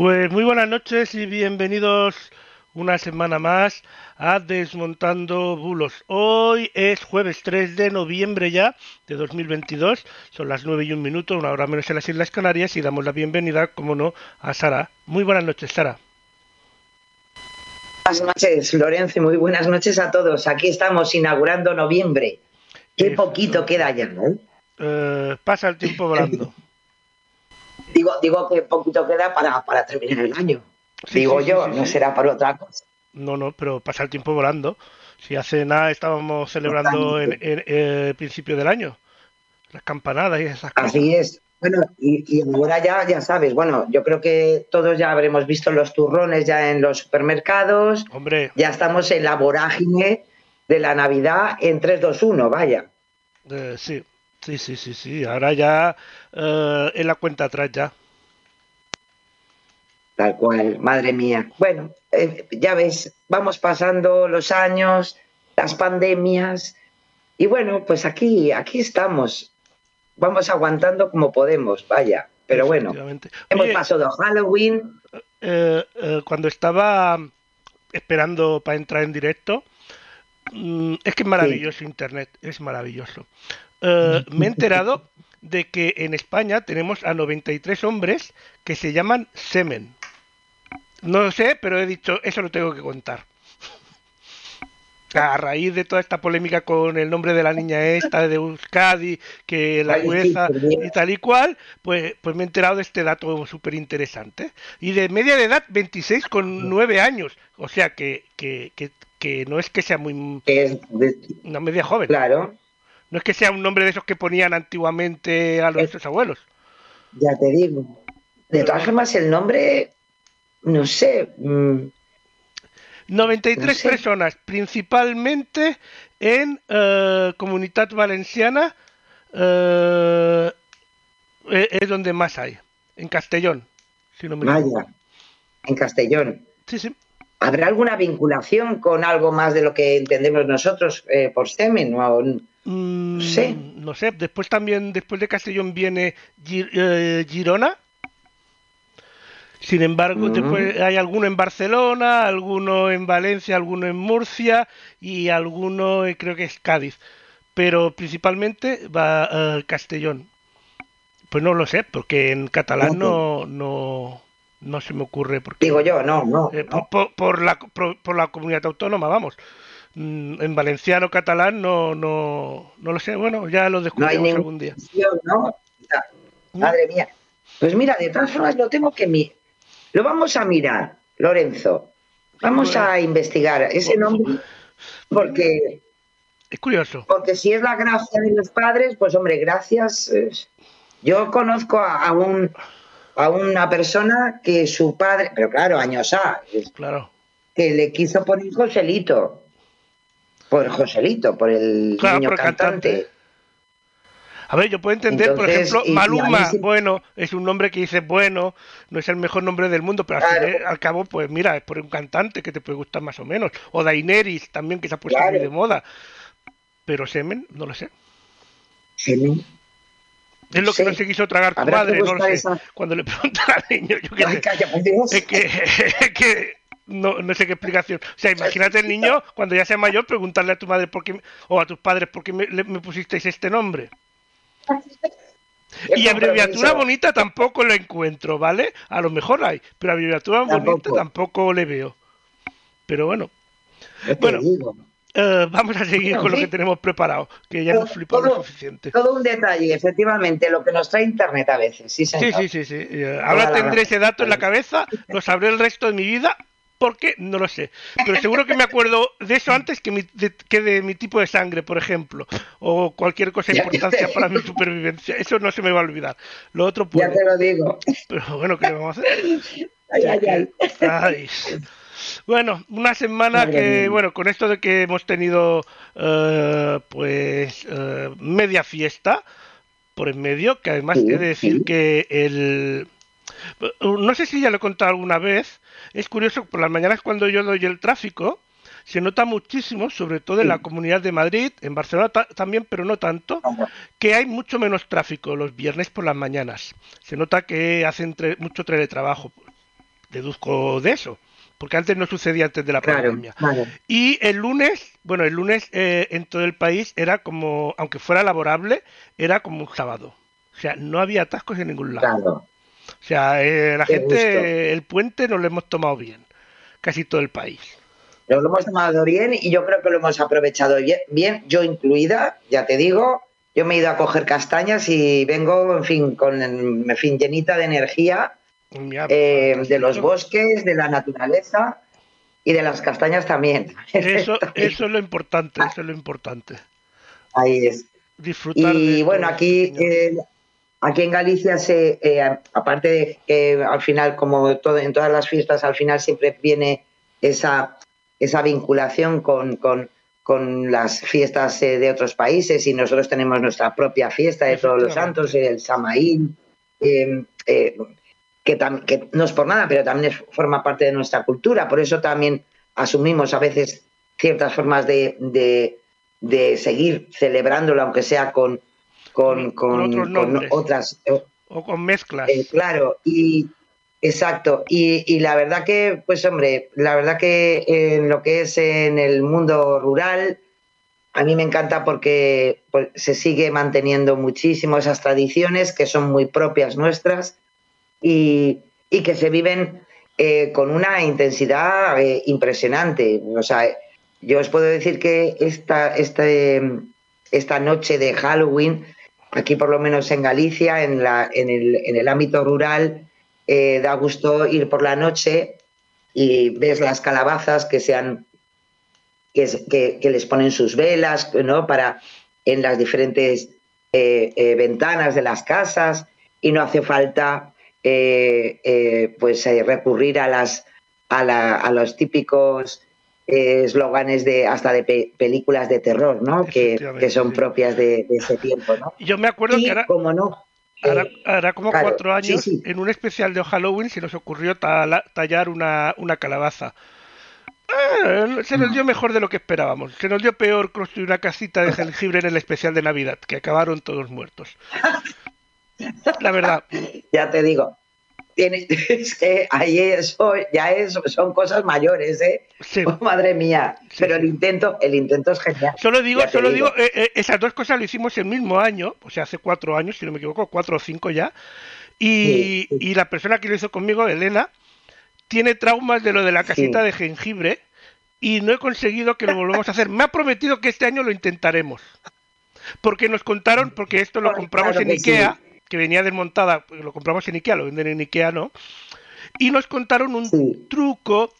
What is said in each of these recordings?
Pues muy buenas noches y bienvenidos una semana más a Desmontando Bulos. Hoy es jueves 3 de noviembre ya de 2022, son las 9 y un minuto, una hora menos en las Islas Canarias y damos la bienvenida, como no, a Sara. Muy buenas noches, Sara. Buenas noches, Lorenzo, muy buenas noches a todos. Aquí estamos inaugurando noviembre. Qué poquito queda ya, ¿no? Eh, pasa el tiempo volando. Digo, digo que poquito queda para, para terminar el año. Sí, digo sí, yo, sí, no será para otra cosa. No, no, pero pasa el tiempo volando. Si hace nada estábamos celebrando en, eh, principio del año las campanadas y esas cosas. Así es. Bueno, y, y ahora ya, ya sabes, bueno, yo creo que todos ya habremos visto los turrones ya en los supermercados, Hombre, ya estamos en la vorágine de la Navidad en 3, 2, 1, vaya. eh, sí, sí, sí, sí, sí. Ahora ya eh, en la cuenta atrás ya. Tal cual, madre mía. Bueno, eh, ya ves, vamos pasando los años, las pandemias, y bueno, pues aquí, aquí estamos. Vamos aguantando como podemos, vaya. Pero bueno, hemos Oye, pasado Halloween, eh, eh, cuando estaba esperando para entrar en directo, mm, es que es maravilloso Internet, es maravilloso. Eh, me he enterado de que en España tenemos a 93 hombres que se llaman Semen. No lo sé, pero he dicho, eso lo tengo que contar. A raíz de toda esta polémica con el nombre de la niña esta de Euskadi, que la jueza y tal y cual, pues, pues me he enterado de este dato súper interesante. Y de media de edad, 26 con 9 años. O sea que, que, que, que no es que sea muy es, de- una media joven. claro, No es que sea un nombre de esos que ponían antiguamente a los nuestros abuelos. ya te digo. De todas formas, el nombre, no sé, mm, 93 No sé. personas, principalmente en eh, Comunitat Valenciana, eh, eh, es donde más hay, en Castellón, si no me equivoco. vaya, en Castellón. Sí, sí. ¿Habrá alguna vinculación con algo más de lo que entendemos nosotros eh, por semen? Mm, sé. No sé, después también, después de Castellón viene Gi- eh, Girona. Sin embargo, Mm. después hay alguno en Barcelona, alguno en Valencia, alguno en Murcia y alguno eh, creo que es Cádiz. Pero principalmente va eh, Castellón. Pues no lo sé, porque en catalán no, no, no se me ocurre. Porque, Digo yo, no, no. eh, no. por, por- la, por, por la comunidad autónoma, vamos. Mm, En valenciano, catalán, no, no, no lo sé. Bueno, ya lo No ninguna algún día. Ya, Madre mía. Pues mira, de todas formas lo tengo que mirar. Lo vamos a mirar, Lorenzo. Vamos a investigar ese nombre porque, Es curioso. porque si es la gracia de los padres, pues hombre, gracias. eh, Yo conozco a, a un a una persona que su padre, pero claro, años A, Claro. que le quiso poner Joselito. Por Joselito, por el Claro, niño por el cantante. cantante. A ver, yo puedo entender, por ejemplo, Maluma, sí- bueno, es un nombre que dice bueno, no es el mejor nombre del mundo, pero al, fin al cabo, pues mira, es por un cantante que te puede gustar más o menos. O Daenerys también, que se ha puesto Claro. muy de moda. Pero Semen, no lo sé. Semen. Es lo que Sí. no se quiso tragar tu Habrá madre, no lo sé. esa- Cuando le preguntan al niño, yo qué Ay, sé. calla, por Dios. Es que, es que no, no sé qué explicación. O sea, imagínate el niño cuando ya sea mayor preguntarle a tu madre por qué, o a tus padres por qué me, pusisteis este nombre. Y abreviatura bonita tampoco la encuentro, ¿vale? A lo mejor hay, pero abreviatura bonita Tampoco. tampoco le veo. Pero bueno, Yo te Bueno, digo. Eh, vamos a seguir Bueno, con lo sí. que tenemos preparado, que ya hemos flipado lo Todo- suficiente. Todo un detalle, efectivamente, lo que nos trae Internet a veces. Sí, Sí, señor. sí, sí, sí. Eh, Ahora Toda tendré ese dato en la cabeza, lo sabré el resto de mi vida ¿Por qué? No lo sé. Pero seguro que me acuerdo de eso antes que, mi, de, que de mi tipo de sangre, por ejemplo. O cualquier cosa de importancia para mi supervivencia. Eso no se me va a olvidar. Lo otro puede. Ya te lo digo. Pero bueno, ¿qué vamos a hacer? Ay, ay, ay. Ay. Bueno, una semana Madre que, mía. bueno, con esto de que hemos tenido, eh, pues, eh, media fiesta por en medio, que además Sí, he de decir sí. que el... No sé si ya lo he contado alguna vez, es curioso, por las mañanas cuando yo doy el tráfico, se nota muchísimo, sobre todo en la Comunidad de Madrid, en Barcelona ta- también, pero no tanto, que hay mucho menos tráfico los viernes por las mañanas. Se nota que hacen tre- mucho teletrabajo. Deduzco de eso, porque antes no sucedía antes de la Claro, pandemia. Y el lunes, bueno, el lunes eh, en todo el país era como, aunque fuera laborable, era como un sábado. O sea, no había atascos en ningún lado. Claro. O sea, eh, la Qué gente, gusto. el puente nos lo hemos tomado bien, casi todo el país. Nos lo hemos tomado bien y yo creo que lo hemos aprovechado bien, bien, yo incluida, ya te digo. Yo me he ido a coger castañas y vengo, en fin, con, en fin, llenita de energía eh, de fantástico. los bosques, de la naturaleza y de las castañas también. Eso, eso es lo importante, eso es lo importante. Ahí es. Disfrutar Y de bueno, aquí, eh, aquí en Galicia, se, eh, aparte de que al final, como todo, en todas las fiestas, al final siempre viene esa, esa vinculación con, con, con las fiestas eh, de otros países y nosotros tenemos nuestra propia fiesta de todos los santos, el Samaín, eh, eh, que, no es por nada, pero también es- forma parte de nuestra cultura. Por eso también asumimos a veces ciertas formas de, de, de seguir celebrándolo, aunque sea con, con, Con con, con otras. eh, o con mezclas. eh, claro, y exacto. Y, y la verdad que, pues hombre, la verdad que en lo que es en el mundo rural, a mí me encanta porque pues, se sigue manteniendo muchísimo esas tradiciones que son muy propias nuestras y, que se viven eh, con una intensidad eh, impresionante. O sea, yo os puedo decir que esta, este, esta noche de Halloween, aquí por lo menos en Galicia, en, la, en, el, en el ámbito rural, eh, da gusto ir por la noche y ves las calabazas que se han que, que- les ponen sus velas, ¿no? Para en las diferentes ventanas de las casas y no hace falta eh, eh, pues eh, recurrir a las a, la- a los típicos eslóganes de hasta de pe- películas de terror, ¿no? Que, son sí. propias de, de ese tiempo, ¿no? Yo me acuerdo Y que ahora, como no, Hará, hará como claro, cuatro sí, años, sí. en un especial de Halloween, se nos ocurrió tala- tallar una, una calabaza. Eh, se nos dio mejor de lo que esperábamos. Se nos dio peor construir una casita de jengibre en el especial de Navidad, que acabaron todos muertos. La verdad, ya te digo, tiene, es que ahí eso ya es, son cosas mayores, ¿eh? sí. Oh, madre mía. Sí, Pero el intento, el intento es genial. Solo digo, solo digo. digo, eh, eh, esas dos cosas lo hicimos el mismo año, o sea, hace cuatro años, si no me equivoco, cuatro o cinco ya. Y, Sí, y la persona que lo hizo conmigo, Elena, tiene traumas de lo de la casita de jengibre y no he conseguido que lo volvamos a hacer. Me ha prometido que este año lo intentaremos. Porque nos contaron, porque esto lo Claro compramos en Ikea, sí. Que venía desmontada, lo compramos en Ikea, lo venden en Ikea, ¿no? Y nos contaron un Sí. truco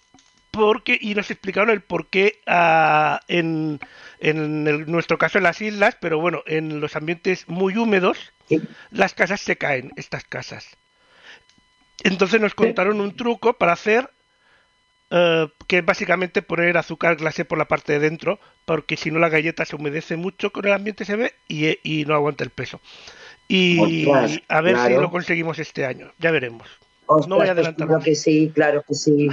porque y nos explicaron el por qué ah, en, en el- nuestro caso en las islas, pero bueno, en los ambientes muy húmedos, Sí. las casas se caen, estas casas. Entonces nos contaron un truco para hacer eh, que es básicamente poner azúcar glacé por la parte de dentro, porque si no la galleta se humedece mucho con el ambiente se ve y, y no aguanta el peso. Y a ver si lo conseguimos este año, ya veremos. Ostras, No voy a pues adelantar claro que sí, claro que sí.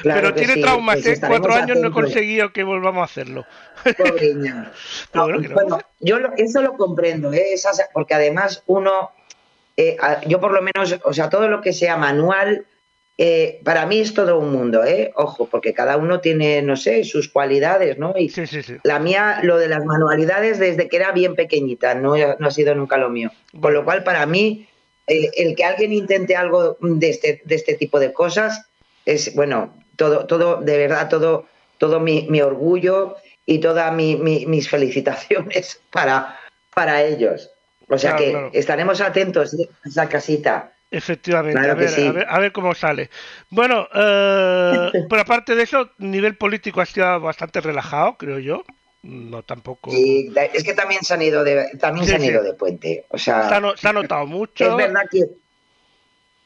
claro Pero que tiene sí, traumas, pues ¿eh? Cuatro años no he conseguido que volvamos a hacerlo. Pobre niña. Pero No, bueno, yo lo- eso lo comprendo, ¿eh? Esas- porque además uno, eh, yo por lo menos, o sea, todo lo que sea manual, eh, para mí es todo un mundo, ¿eh? Ojo, porque cada uno tiene, no sé, sus cualidades, ¿no? Y Sí, sí, sí. la mía, lo de las manualidades, desde que era bien pequeñita, no, no ha sido nunca lo mío. Con lo cual, para mí, el que alguien intente algo de este, de este tipo de cosas es, bueno, todo, todo de verdad, todo, todo mi, mi orgullo y todas mi, mi- mis felicitaciones para, para ellos. O sea Claro, que claro. estaremos atentos ¿eh? a esa casita. Efectivamente, Claro a, ver, sí. a, ver, a ver cómo sale. Bueno, eh, pero aparte de eso, nivel político ha sido bastante relajado, creo yo. No tampoco. Da- es que también se han ido de, también Sí, se han sí. ido de puente. O sea, Se ha, no- se ha notado mucho. es verdad que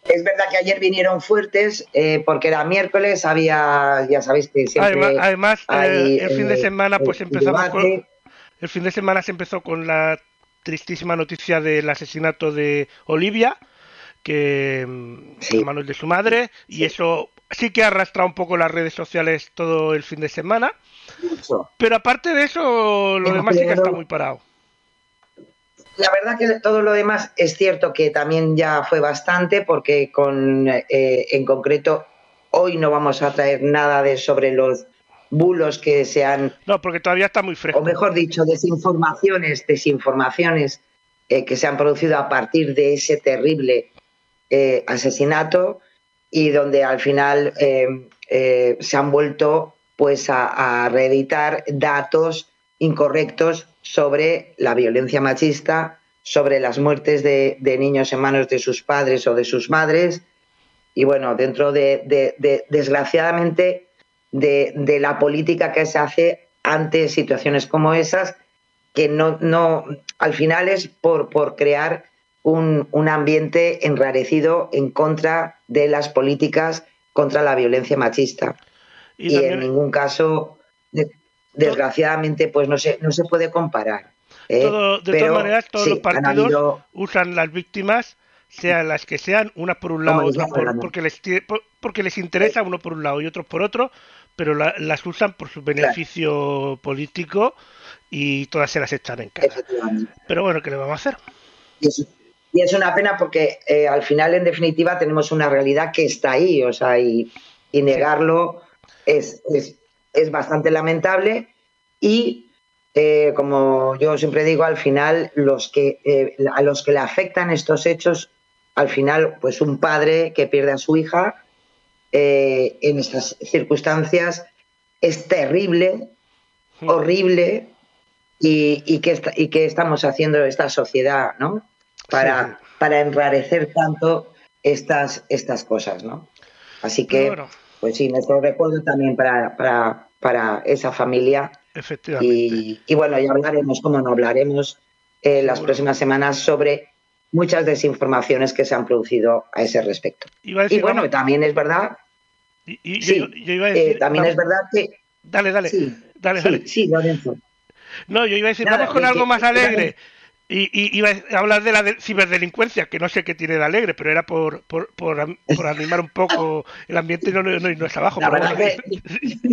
es verdad que ayer vinieron fuertes eh, porque era miércoles, había, ya sabéis que siempre Además, además, eh, hay, el fin de eh, semana, pues el empezamos con, el fin de semana se empezó con la tristísima noticia del asesinato de Olivia, que mm, Sí. a manos de su madre, y eso sí que ha arrastrado un poco las redes sociales todo el fin de semana. mucho. Pero aparte de eso, lo demás sí que está muy parado. La verdad que todo lo demás es cierto que también ya fue bastante porque con eh, en concreto hoy no vamos a traer nada de sobre los bulos que se han No, porque todavía está muy fresco. o mejor dicho, desinformaciones, desinformaciones eh, que se han producido a partir de ese terrible eh, asesinato y donde al final eh, eh, se han vuelto pues a, reeditar datos incorrectos sobre la violencia machista, sobre las muertes de, niños en manos de sus padres o de sus madres. Y bueno, dentro de, de- de- desgraciadamente, de, de la política que se hace ante situaciones como esas, que no, no al final es por, por crear un, un ambiente enrarecido en contra de las políticas contra la violencia machista. Y Y, en ningún caso, de- desgraciadamente, pues no se, no se puede comparar. ¿eh? Todo- de Pero todas maneras, todos sí, los partidos habido- usan las víctimas, sean las que sean, unas por un lado, otras por, porque, les, porque les interesa, uno por un lado y otros por otro, pero la- las usan por su beneficio político y todas se las echan en cara. efectivamente. Pero bueno, ¿qué le vamos a hacer? Y es, y es una pena porque eh, al final, en definitiva, tenemos una realidad que está ahí, o sea, y, y negarlo es, es, es bastante lamentable. Y eh, como yo siempre digo, al final, los que, eh, a los que le afectan estos hechos, al final, pues un padre que pierde a su hija en estas circunstancias es terrible, Hmm. horrible y, y, esta- y que estamos haciendo esta sociedad, ¿no? Para, Sí. para enrarecer tanto estas, estas cosas, ¿no? Así que, bueno, pues sí, nuestro recuerdo también para, para, para esa familia. efectivamente. Y, y bueno, ya hablaremos, como no hablaremos, eh, las próximas semanas sobre muchas desinformaciones que se han producido a ese respecto. Iba a Y bueno, vamos- también es verdad, y- y sí, yo, yo iba a eh, decir, también vamos- es verdad que... Dale, dale, Sí, dale, sí, dale. sí, Lorenzo. No, yo iba a decir, Nada, vamos con algo que- más que- alegre. Y, y iba a hablar de la de- ciberdelincuencia, que no sé qué tiene de alegre, pero era por, por, por, animar un poco el ambiente y no, no, no irnos abajo. La pero verdad bueno. que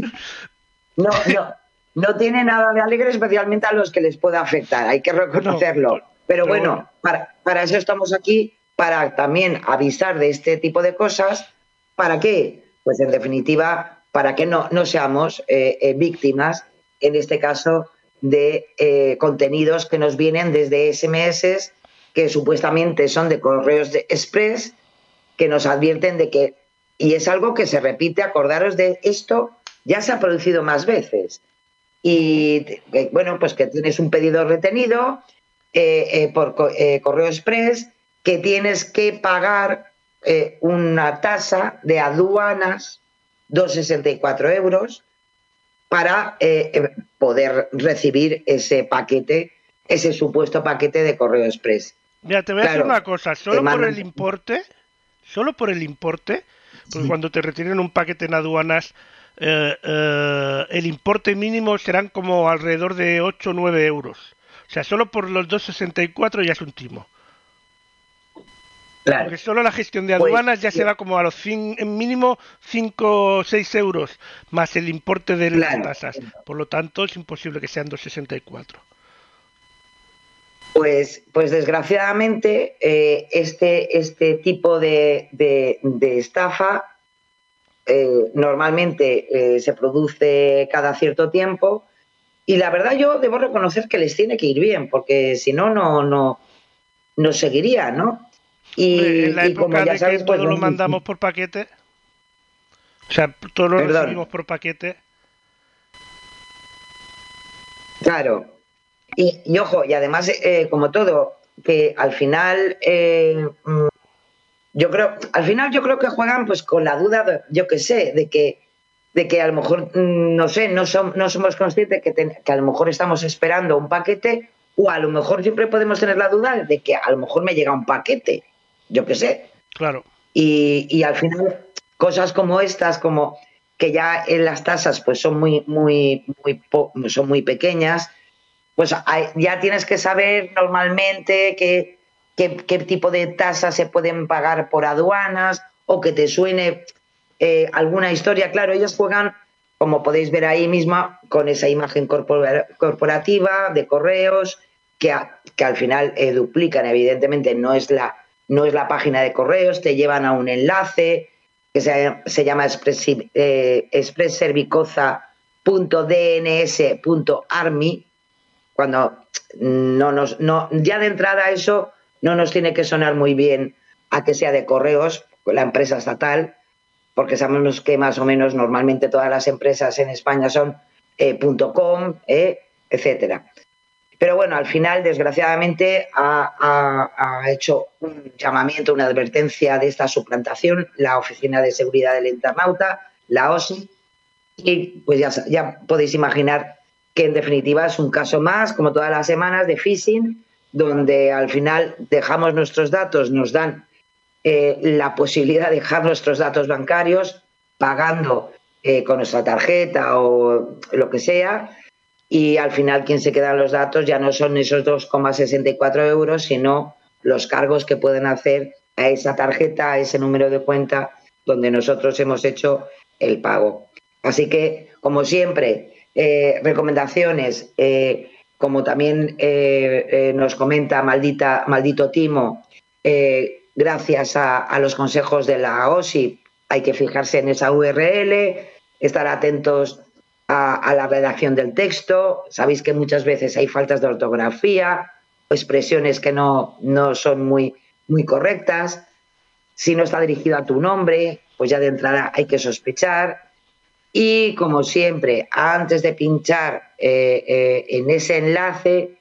no, no, no tiene nada de alegre, especialmente a los que les pueda afectar, hay que reconocerlo. No, pero pero bueno, bueno. Para, para eso estamos aquí, para también avisar de este tipo de cosas. ¿Para qué? Pues en definitiva, para que no, no seamos eh, eh, víctimas, en este caso, de eh, contenidos que nos vienen desde SMS, que supuestamente son de correos de express, que nos advierten de que, y es algo que se repite, acordaros de esto, ya se ha producido más veces. Y eh, bueno, pues que tienes un pedido retenido eh, por co- correo express, que tienes que pagar una tasa de aduanas, 2,64 euros, para eh, eh, poder recibir ese paquete, ese supuesto paquete de correo express. Mira, te voy a decir Claro, una cosa, solo por el importe, solo por el importe, porque cuando te retienen un paquete en aduanas, eh, eh, el importe mínimo serán como alrededor de 8 o 9 euros. O sea, solo por los 2,64 ya es un timo. Claro. Porque solo la gestión de Pues, aduanas ya se va como a los en mínimo 5 o 6 euros, más el importe de las tasas. Por lo tanto, es imposible que sean 2,64. Pues, pues desgraciadamente eh, este, este tipo de, de- de estafa eh, normalmente eh, se produce cada cierto tiempo y la verdad yo debo reconocer que les tiene que ir bien porque si no, no, no, no seguiría, ¿no? Y, Hombre, en la y como época ya de sabes, que pues, todo lo mandamos por paquete, o sea, todo lo Perdón. recibimos por paquete, Claro. Y, y ojo, y además, eh, como todo, que al final eh, mm, yo creo, al final yo creo que juegan pues con la duda, yo qué sé, de que de que a lo mejor, mm, no sé, no, no somos conscientes que, que a lo mejor estamos esperando un paquete o a lo mejor siempre podemos tener la duda de que a lo mejor me llega un paquete, yo qué sé. Claro. Y, y al final, cosas como estas, como que ya en las tasas pues son muy, muy, muy, son muy pequeñas, pues ya tienes que saber normalmente qué, qué, tipo de tasas se pueden pagar por aduanas o que te suene eh, alguna historia. Claro, ellos juegan, como podéis ver ahí misma, con esa imagen corporativa de correos que, que al final eh, duplican, evidentemente no es, la, no es la página de correos, te llevan a un enlace que se, llama eh, expressservicoza.dns.army, cuando no nos, no, ya de entrada eso no nos tiene que sonar muy bien a que sea de correos, la empresa estatal, porque sabemos que más o menos normalmente todas las empresas en España son eh, .com, eh, etcétera. Pero bueno, al final, desgraciadamente, ha, hecho un llamamiento, una advertencia de esta suplantación la Oficina de Seguridad del Internauta, la OSI, y pues ya, ya podéis imaginar que en definitiva es un caso más, como todas las semanas, de phishing, donde al final dejamos nuestros datos, nos dan eh, la posibilidad de dejar nuestros datos bancarios pagando eh, con nuestra tarjeta o lo que sea. Y al final quien se quedan los datos ya no son esos 2,64 euros, sino los cargos que pueden hacer a esa tarjeta, a ese número de cuenta donde nosotros hemos hecho el pago. Así que, como siempre, eh, recomendaciones, como también nos comenta maldita, maldito Timo, gracias a, los consejos de la OSI. Hay que fijarse en esa URL, estar atentos a, la redacción del texto. Sabéis que muchas veces hay faltas de ortografía expresiones que no, no son muy, muy correctas. Si no está dirigido a tu nombre, pues ya de entrada hay que sospechar. Y como siempre, antes de pinchar eh, eh, en ese enlace,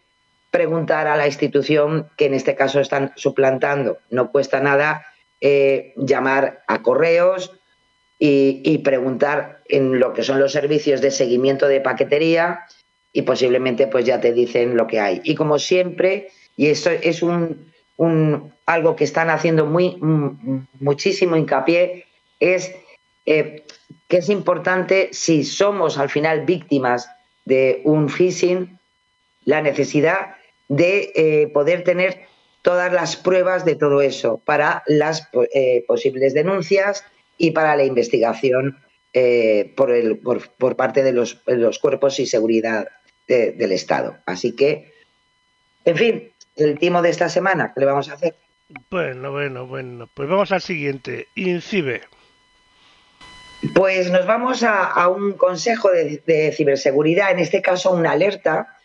preguntar a la institución que en este caso están suplantando. No cuesta nada eh, llamar a correos y, preguntar en lo que son los servicios de seguimiento de paquetería y posiblemente pues ya te dicen lo que hay. Y como siempre, y esto es un, algo que están haciendo muy muchísimo hincapié, es eh, que es importante si somos al final víctimas de un phishing, la necesidad de eh, poder tener todas las pruebas de todo eso para las eh, posibles denuncias y para la investigación eh, por, el, por, parte de los, cuerpos y seguridad del Estado. Así que, en fin, el timo de esta semana, ¿qué le vamos a hacer? Bueno, bueno, bueno. Pues vamos al siguiente. INCIBE. Pues nos vamos a, un consejo de, de, ciberseguridad, en este caso una alerta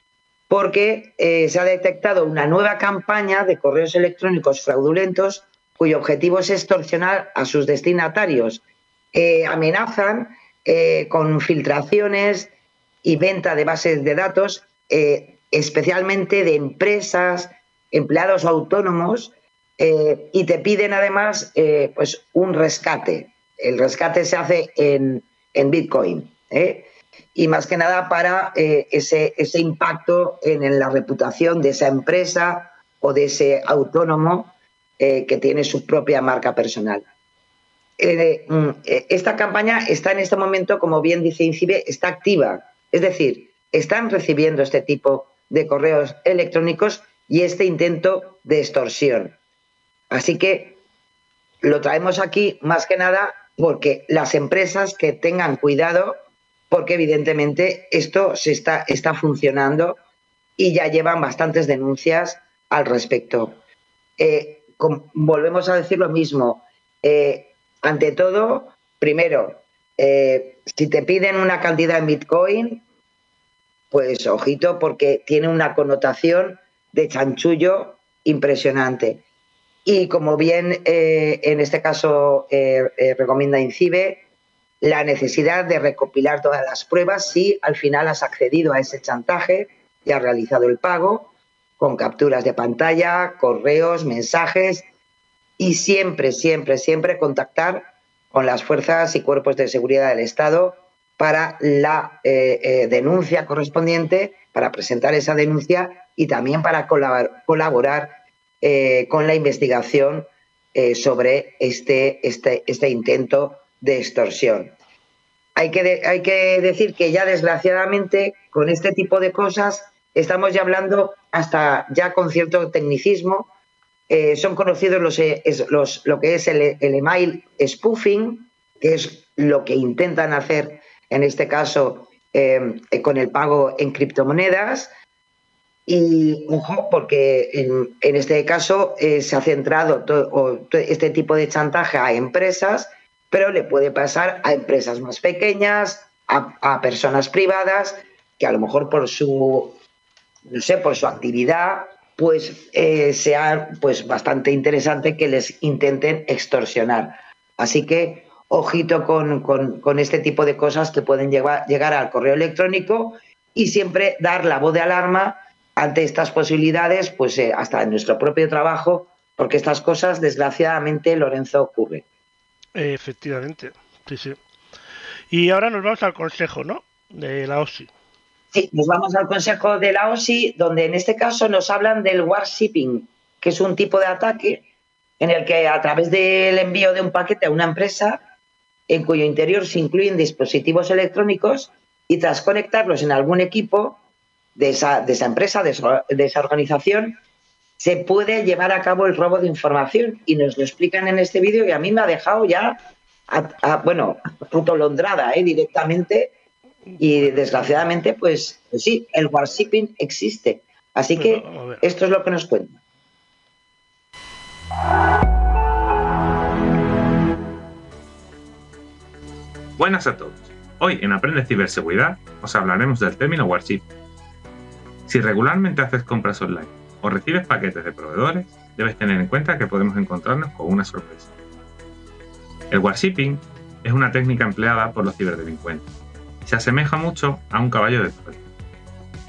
porque eh, se ha detectado una nueva campaña de correos electrónicos fraudulentos cuyo objetivo es extorsionar a sus destinatarios. Eh, amenazan eh, con filtraciones y venta de bases de datos, especialmente de empresas, empleados autónomos, y te piden además pues un rescate. El rescate se hace en, en Bitcoin y más que nada para eh, ese, ese impacto en, la reputación de esa empresa o de ese autónomo eh, que tiene su propia marca personal. Eh, mm, esta campaña está en este momento, como bien dice INCIBE, está activa. Es decir, están recibiendo este tipo de correos electrónicos y este intento de extorsión. Así que lo traemos aquí más que nada porque las empresas que tengan cuidado porque evidentemente esto se está, está funcionando y ya llevan bastantes denuncias al respecto. Eh, volvemos a decir lo mismo. Eh, ante todo, primero, eh, si te piden una cantidad en Bitcoin, pues ojito porque tiene una connotación de chanchullo impresionante. Y como bien en este caso recomienda INCIBE, la necesidad de recopilar todas las pruebas si al final has accedido a ese chantaje y has realizado el pago con capturas de pantalla, correos, mensajes y siempre, siempre, siempre contactar con las fuerzas y cuerpos de seguridad del Estado para la eh, eh, denuncia correspondiente, para presentar esa denuncia y también para colaborar, eh, con la investigación sobre este, este, este, intento de extorsión. Hay que, hay que decir que ya desgraciadamente con este tipo de cosas estamos ya hablando hasta ya con cierto tecnicismo. son conocidos los, los, lo que es el, el email spoofing, que es lo que intentan hacer en este caso eh, con el pago en criptomonedas. Y ojo, porque en, este caso eh, se ha centrado todo, este tipo de chantaje a empresas, pero le puede pasar a empresas más pequeñas, a, personas privadas, que a lo mejor por su, no sé, por su actividad, pues eh, sea pues bastante interesante que les intenten extorsionar. Así que ojito con, este tipo de cosas que pueden llegar, llegar al correo electrónico y siempre dar la voz de alarma ante estas posibilidades, pues eh, hasta en nuestro propio trabajo, porque estas cosas, desgraciadamente, Lorenzo, ocurre. Efectivamente, sí, sí. Y ahora nos vamos al consejo, ¿no? De la OSI. Sí, nos vamos al consejo de la OSI, donde en este caso nos hablan del warshipping, que es un tipo de ataque en el que a través del envío de un paquete a una empresa en cuyo interior se incluyen dispositivos electrónicos y tras conectarlos en algún equipo de esa, de esa empresa, de esa, organización, se puede llevar a cabo el robo de información. Y nos lo explican en este vídeo y a mí me ha dejado ya, bueno, autolondrada ¿eh? directamente. Y desgraciadamente, pues, pues sí, el warshipping existe. Así que esto es lo que nos cuenta. Buenas a todos. Hoy en Aprende Ciberseguridad os hablaremos del término Warship. Si regularmente haces compras online o recibes paquetes de proveedores, debes tener en cuenta que podemos encontrarnos con una sorpresa. El warshipping es una técnica empleada por los ciberdelincuentes. Se asemeja mucho a un caballo de Troya.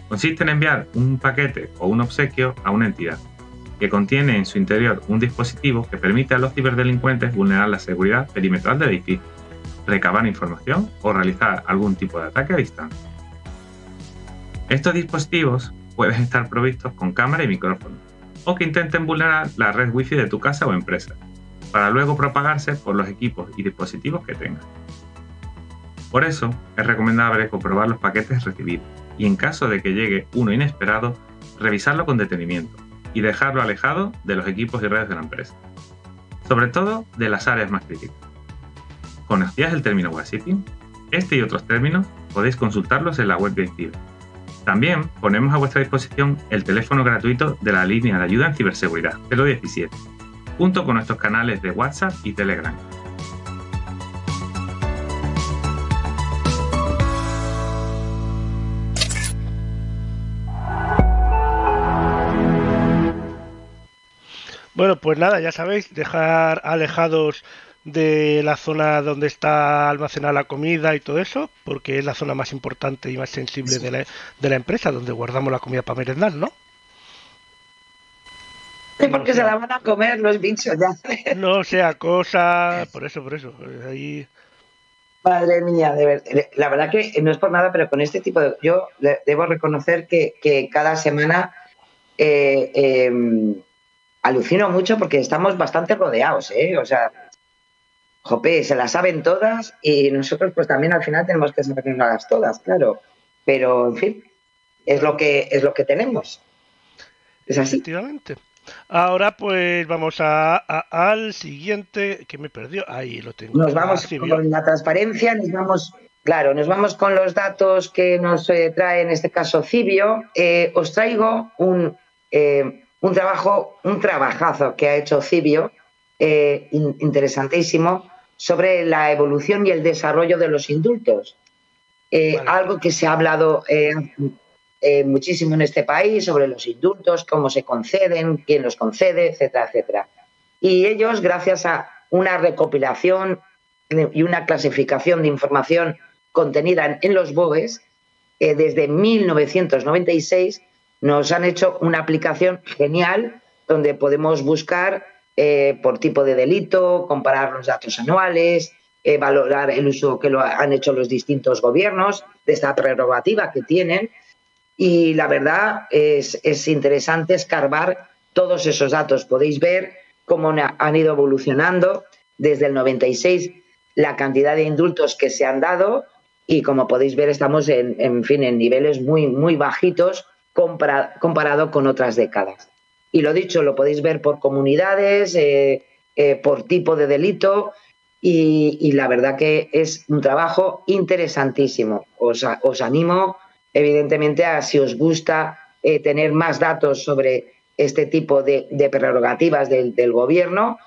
Consiste en enviar un paquete o un obsequio a una entidad, que contiene en su interior un dispositivo que permite a los ciberdelincuentes vulnerar la seguridad perimetral del edificio recabar información o realizar algún tipo de ataque a distancia. Estos dispositivos pueden estar provistos con cámara y micrófono, o que intenten vulnerar la red Wi-Fi de tu casa o empresa, para luego propagarse por los equipos y dispositivos que tengas. Por eso, es recomendable comprobar los paquetes recibidos y en caso de que llegue uno inesperado, revisarlo con detenimiento y dejarlo alejado de los equipos y redes de la empresa, sobre todo de las áreas más críticas. ¿Conocías el término warshipping? Este y otros términos podéis consultarlos en la web de ICIBE. También ponemos a vuestra disposición el teléfono gratuito de la línea de ayuda en ciberseguridad 017, junto con nuestros canales de WhatsApp y Telegram. Bueno, pues nada, ya sabéis, dejar alejados de la zona donde está almacenada la comida y todo eso, porque es la zona más importante y más sensible de, la, de la empresa, donde guardamos la comida para merendar, ¿no? Sí, porque se la van a comer los bichos ya. No sea cosa, por eso, por eso. Ahí... Madre mía, de verdad. La verdad que no es por nada, pero con este tipo de... Yo debo reconocer que, que cada semana eh, em, alucino mucho porque estamos bastante rodeados, ¿eh? O sea, jope, se las saben todas y nosotros pues también al final tenemos que saberlas todas, claro. Pero, en fin, es lo que, es lo que tenemos. Es así. Efectivamente. Ahora pues vamos a, al siguiente que me perdió. Ahí lo tengo. Nos vamos ah, con la transparencia, nos vamos, claro, nos vamos con los datos que nos eh, trae en este caso Cibio. Eh, os traigo un, eh, un trabajo, un trabajazo que ha hecho Cibio, interesantísimo, sobre la evolución y el desarrollo de los indultos. Eh, algo que se ha hablado eh, eh, muchísimo en este país sobre los indultos, cómo se conceden, quién los concede, etcétera, etcétera. Y ellos, gracias a una recopilación y una clasificación de información contenida en los BOEs, desde 1996 nos han hecho una aplicación genial donde podemos buscar eh, por tipo de delito, comparar los datos anuales, eh, valorar el uso que lo han hecho los distintos gobiernos de esta prerrogativa que tienen. Y la verdad es, es interesante escarbar todos esos datos. Podéis ver cómo han ido evolucionando desde el 96 la cantidad de indultos que se han dado y como podéis ver estamos en, en fin en niveles muy muy bajitos comparado con otras décadas. Y lo dicho, lo podéis ver por comunidades, eh, eh, por tipo de delito y, la verdad que es un trabajo interesantísimo. Os, os animo, evidentemente, a si os gusta eh, tener más datos sobre este tipo de, prerrogativas del, gobierno.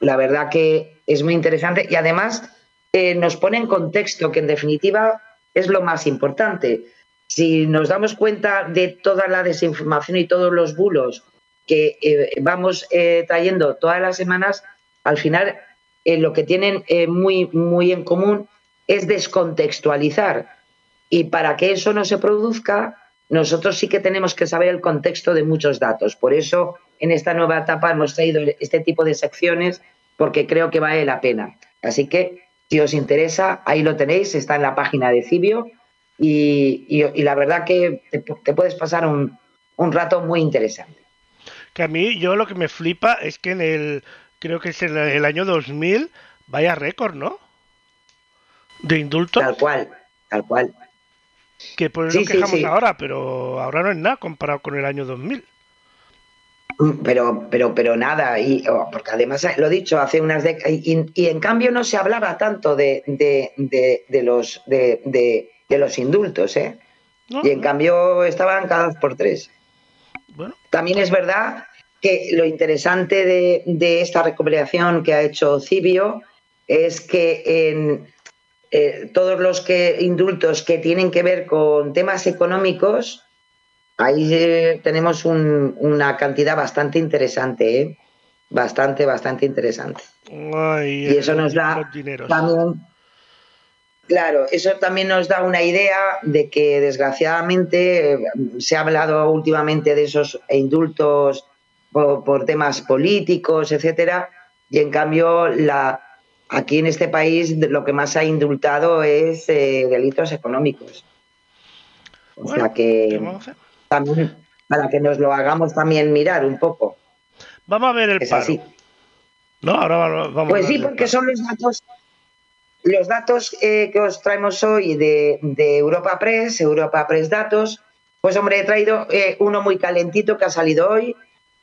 La verdad que es muy interesante y además nos pone en contexto que en definitiva es lo más importante. Si nos damos cuenta de toda la desinformación y todos los bulos que vamos trayendo todas las semanas, al final eh, lo que tienen eh, muy, muy en común es descontextualizar. Y para que eso no se produzca, nosotros sí que tenemos que saber el contexto de muchos datos. Por eso, en esta nueva etapa hemos traído este tipo de secciones porque creo que vale la pena. Así que, si os interesa, ahí lo tenéis, está en la página de Cibio y, la verdad que te, puedes pasar un, un rato muy interesante. Que a mí, yo lo que me flipa es que en el creo que es el, el año 2000, vaya récord, ¿no? De indulto. Tal cual, tal cual. Que por eso quejamos ahora, pero ahora no es nada comparado con el año 2000. Mm, pero, pero, pero nada, y, oh, porque además lo he dicho hace unas décadas, y, en cambio no se hablaba tanto de, de, de, los, de, los indultos, ¿eh? y en cambio estaban cada dos por tres. Bueno. También es verdad que lo interesante de, esta recopilación que ha hecho Cibio es que en eh, todos los que, indultos que tienen que ver con temas económicos, ahí eh, tenemos una cantidad bastante interesante, ¿eh? bastante, bastante interesante. y eso nos da también, claro, eso también nos da una idea de que desgraciadamente se ha hablado últimamente de esos indultos por, temas políticos, etcétera, y en cambio la, aquí en este país lo que más ha indultado es eh, delitos económicos. O sea que también para que nos lo hagamos también mirar un poco. Vamos a ver el paro. No, ahora vamos Pues sí, porque son los datos los datos eh, que os traemos hoy de, Europa Press, Europa Press Datos, pues hombre, he traído eh, uno muy calentito que ha salido hoy,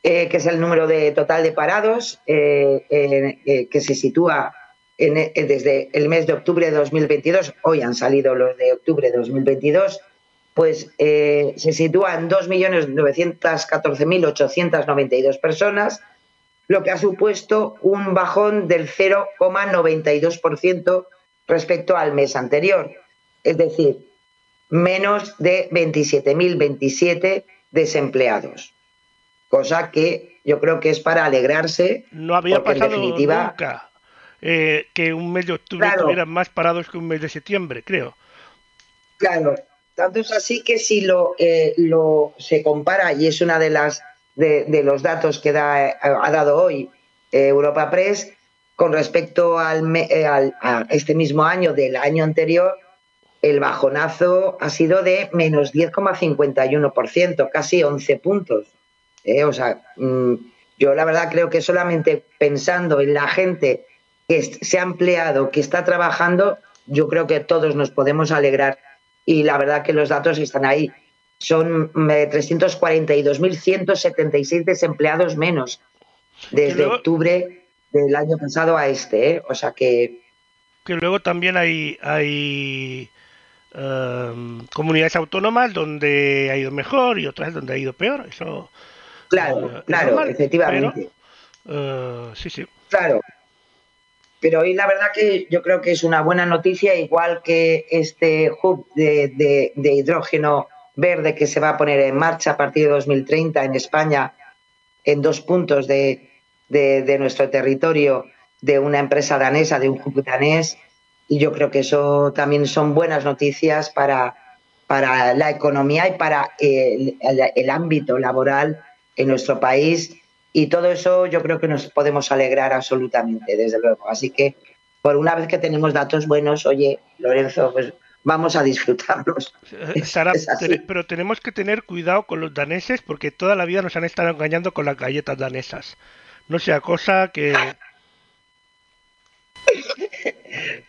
eh, que es el número de total de parados, eh, que se sitúa desde el mes de octubre de 2022, hoy han salido los de octubre de 2022, pues se sitúa en 2.914.892 personas, lo que ha supuesto un bajón del 0,92% respecto al mes anterior, es decir, menos de 27.027 desempleados cosa que yo creo que es para alegrarse. No había pasado nunca eh, que un mes de octubre estuvieran más parados que un mes de septiembre, creo. Claro, tanto es así que si lo, eh, lo se compara, y es una de las de, los datos que da, ha dado hoy eh, Europa Press, con respecto al, al, a este mismo año del año anterior, el bajonazo ha sido de menos 10,51%, casi 11 puntos. ¿eh? O sea, mm, yo la verdad creo que solamente pensando en la gente que se ha empleado, que está trabajando, yo creo que todos nos podemos alegrar. Y la verdad que los datos están ahí. Son 342.176 eh, desempleados menos desde octubre del año pasado a este. ¿eh? O sea que... Que luego también hay, hay em, comunidades autónomas donde ha ido mejor y otras donde ha ido peor. Eso Claro, claro, efectivamente. Eh, sí, sí. Claro. Pero hoy la verdad que yo creo que es una buena noticia, igual que este hub de, hidrógeno verde que se va a poner en marcha a partir de 2030 en España, en dos puntos de, nuestro territorio, de una empresa danesa, de un hub danés. Y yo creo que eso también son buenas noticias para, para la economía y para el ámbito laboral en nuestro país y todo eso yo creo que nos podemos alegrar absolutamente, desde luego. Así que por una vez que tenemos datos buenos, oye, Lorenzo, pues vamos a disfrutarlos. Eh, Sara, pero tenemos que tener cuidado con los daneses porque toda la vida nos han estado engañando con las galletas danesas. No sea cosa que...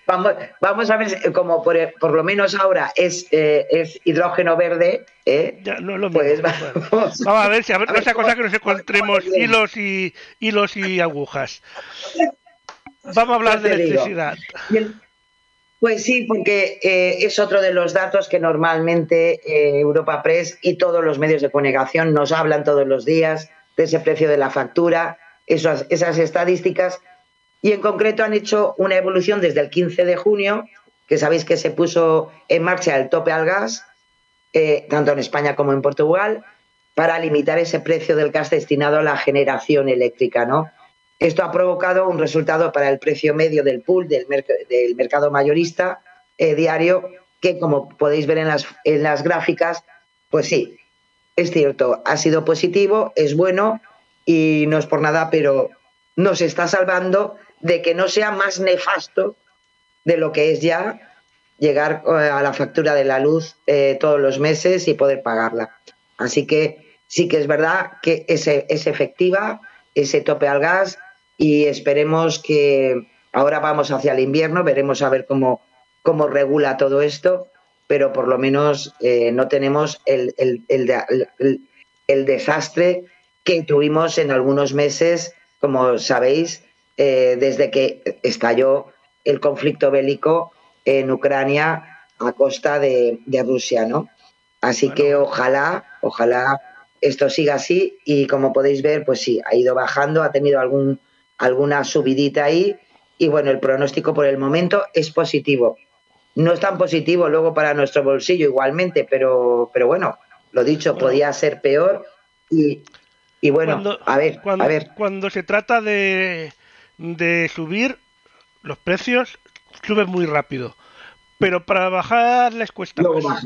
Vamos, vamos a ver, como por, lo menos ahora es, eh, es hidrógeno verde, ¿eh? no lo pues vamos, a ver si a ver, no sea cosa que nos encontremos hilos y hilos y agujas. Vamos a hablar de electricidad. Pues sí, porque eh, es otro de los datos que normalmente eh, Europa Press y todos los medios de comunicación nos hablan todos los días de ese precio de la factura, esas, esas estadísticas, y en concreto han hecho una evolución desde el 15 de junio, que sabéis que se puso en marcha el tope al gas, eh, tanto en España como en Portugal, para limitar ese precio del gas destinado a la generación eléctrica, ¿no? Esto ha provocado un resultado para el precio medio del pool del, del mercado mayorista eh, diario que, como podéis ver en las, en las gráficas, pues sí, es cierto, ha sido positivo, es bueno y no es por nada, pero nos está salvando de que no sea más nefasto de lo que es ya llegar eh, a la factura de la luz eh, todos los meses y poder pagarla. Así que sí que es verdad que es, es efectiva ese tope al gas y esperemos que ahora vamos hacia el invierno, veremos a ver cómo, cómo regula todo esto, pero por lo menos eh, no tenemos el, el, el, desastre que tuvimos en algunos meses, como sabéis, eh, desde que estalló el conflicto bélico en Ucrania a costa de, de Rusia, ¿no? Así que ojalá, ojalá esto siga así y como podéis ver, pues sí, ha ido bajando, ha tenido algún alguna subidita ahí y bueno, el pronóstico por el momento es positivo. No es tan positivo luego para nuestro bolsillo igualmente, pero, pero bueno, lo dicho, podía ser peor y, y bueno, a ver, cuando, a ver. Cuando se trata de, de subir, los precios suben muy rápido, pero para bajar les cuesta más.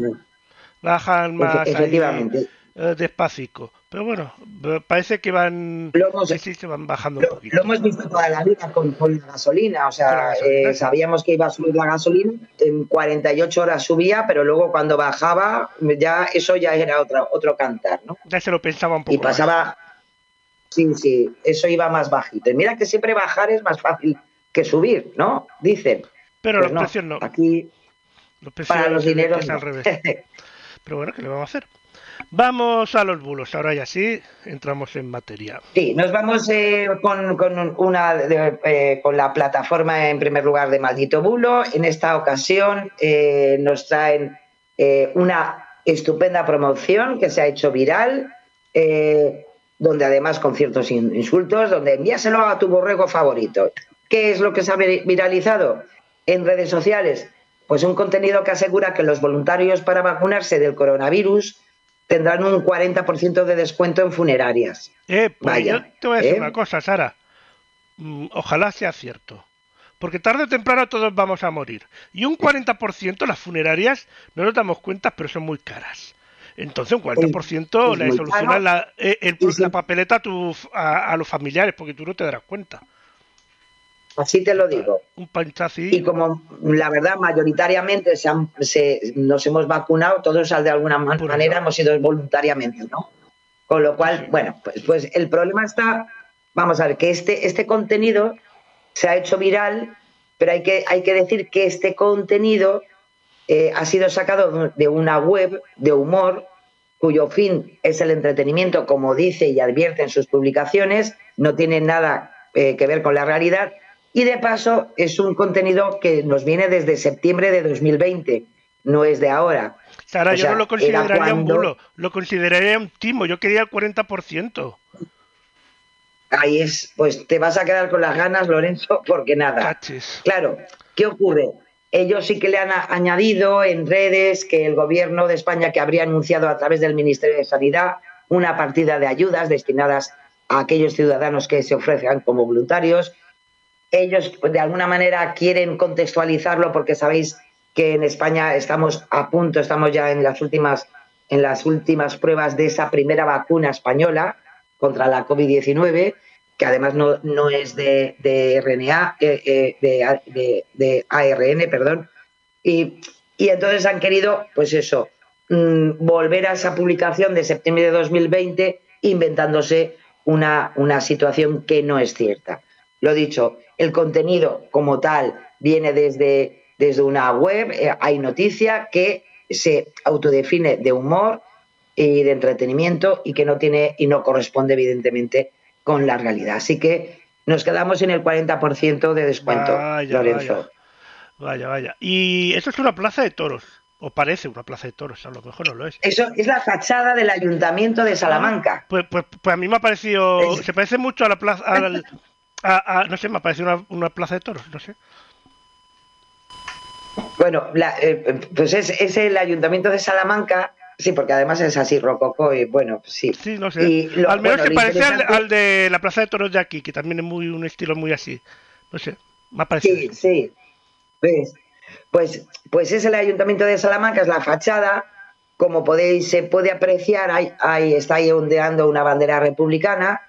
Bajan, más. Efectivamente. Eh, despacito. Pero bueno, parece que van, lo hemos, se van bajando un poquito. Lo hemos visto toda la vida con, la gasolina. O sea, eh, sabíamos que iba a subir la gasolina, en 48 horas subía, pero luego cuando bajaba, ya eso ya era otro, otro cantar, ¿no? Ya se lo pensaba un poco. Y pasaba. Sí, sí, eso iba más bajito. Y mira que siempre bajar es más fácil que subir, ¿no? Dicen. Pero pues los precios no. Aquí, los precios para los dineros. al revés. pero bueno, ¿qué le vamos a hacer? Vamos a los bulos, ahora ya sí, entramos en materia. Sí, nos vamos eh, con, una, eh, con la plataforma en primer lugar de Maldito Bulo. En esta ocasión eh, nos traen una estupenda promoción que se ha hecho viral, donde además con ciertos insultos, donde envíaselo a tu borrego favorito. ¿Qué es lo que se ha viralizado en redes sociales? Pues un contenido que asegura que los voluntarios para vacunarse del coronavirus tendrán un 40% de descuento en funerarias. Eh, pues yo te voy a decir ¿eh? una cosa, Sara. Mm, ojalá sea cierto. Porque tarde o temprano todos vamos a morir. Y un 40% las funerarias, no nos damos cuenta, pero son muy caras. Entonces un 40% le soluciona la, eh, la, papeleta a, a, los familiares, porque tú no te darás cuenta. Así te lo digo. Un panchazo. Y como la verdad, mayoritariamente se nos hemos vacunado, todos de alguna manera hemos ido voluntariamente, ¿no? Con lo cual, bueno, pues, pues el problema está, vamos a ver, que este, este contenido se ha hecho viral, pero hay que, hay que decir que este contenido eh, ha sido sacado de una web de humor cuyo fin es el entretenimiento, como dice y advierte en sus publicaciones, no tiene nada eh, que ver con la realidad, y de paso, es un contenido que nos viene desde septiembre de 2020, no es de ahora. Sara, yo no lo consideraría un bulo, lo consideraría un timo, yo quería el 40%. Ahí es, pues te vas a quedar con las ganas, Lorenzo, porque nada. Claro, ¿qué ocurre? Ellos sí que le han añadido en redes que el gobierno de España que habría anunciado a través del Ministerio de Sanidad una partida de ayudas destinadas a aquellos ciudadanos que se ofrezcan como voluntarios ellos de alguna manera quieren contextualizarlo porque sabéis que en España estamos a punto, estamos ya en las últimas, en las últimas pruebas de esa primera vacuna española, contra la COVID-19, que además no, no es de, de RNA, eh, eh, de, de- ARN, perdón. Y, y entonces han querido, pues eso, mm, volver a esa publicación de septiembre de 2020 inventándose una, una situación que no es cierta. Lo dicho, el contenido como tal viene desde, desde una web, eh, hay noticia que se autodefine de humor y de entretenimiento y que no tiene y no corresponde evidentemente con la realidad. Así que nos quedamos en el 40% de descuento, Vaya, Lorenzo. Vaya, vaya. Y eso es una plaza de toros. O parece una plaza de toros, a lo mejor no lo es. Eso es la fachada del Ayuntamiento de Salamanca. Pues, pues, pues a mí me ha parecido. Es- Se parece mucho a la plaza. al- a- a- no sé, me ha parecido una, una plaza de toros, no sé. Bueno, la- eh, pues es, es el Ayuntamiento de Salamanca, sí, porque además es así rococó y bueno, pues sí. Sí, no sé. Y lo- al menos bueno, se parece al, interesante- al de la plaza de toros de aquí, que también es muy un estilo muy así. No sé, me ha parecido. Sí, sí. Pues, pues, pues es el Ayuntamiento de Salamanca, es la fachada. Como podéis, se puede apreciar, ahí, ahí está ahí ondeando una bandera republicana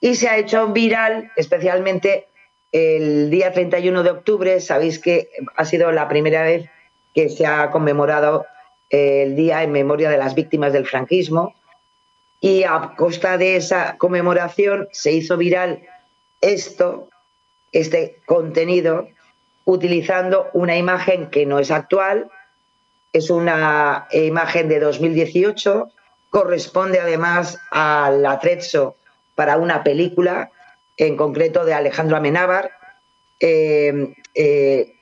y se ha hecho viral, especialmente el día 31 de octubre. Sabéis que ha sido la primera vez que se ha conmemorado el día en memoria de las víctimas del franquismo y a costa de esa conmemoración se hizo viral esto, este contenido, utilizando una imagen que no es actual, es una imagen de 2018, corresponde además al atrezzo para una película, en concreto de Alejandro Amenábar, eh, eh,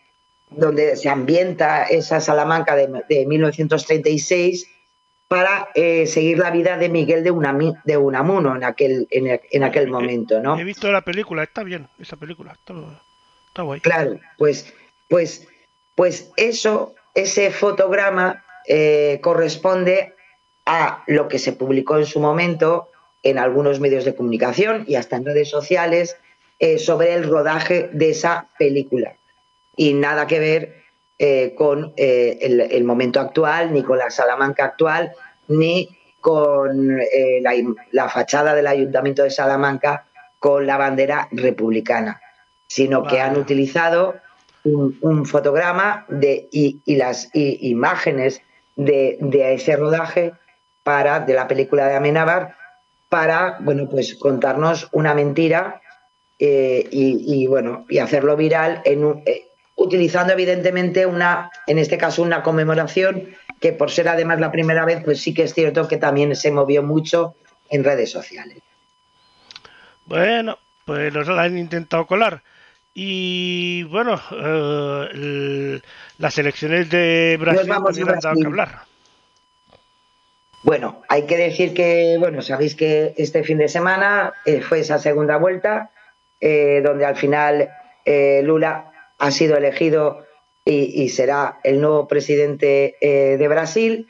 donde se ambienta esa Salamanca de, de 1936 para eh, seguir la vida de Miguel de, Unami- de Unamuno en aquel, en, en aquel momento, ¿no? He visto la película, está bien, esa película, está, está guay. Claro, pues, pues, pues eso, ese fotograma eh, corresponde a lo que se publicó en su momento en algunos medios de comunicación y hasta en redes sociales eh, sobre el rodaje de esa película. Y nada que ver eh, con eh, el, el momento actual, ni con la Salamanca actual, ni con la, la fachada del Ayuntamiento de Salamanca con la bandera republicana, sino que han utilizado un, un fotograma de, y, y las y- imágenes de, de ese rodaje para, de la película de Amenábar para bueno pues contarnos una mentira eh, y, y, bueno y hacerlo viral en un- eh, utilizando evidentemente una en este caso una conmemoración que por ser además la primera vez pues sí que es cierto que también se movió mucho en redes sociales Bueno, pues nos la han intentado colar. Y bueno, eh, el- las elecciones de Brasil vamos a también han dado que hablar. Bueno, hay que decir que, bueno, sabéis que este fin de semana eh, fue esa segunda vuelta, eh, donde al final eh, Lula ha sido elegido y, será el nuevo presidente de Brasil,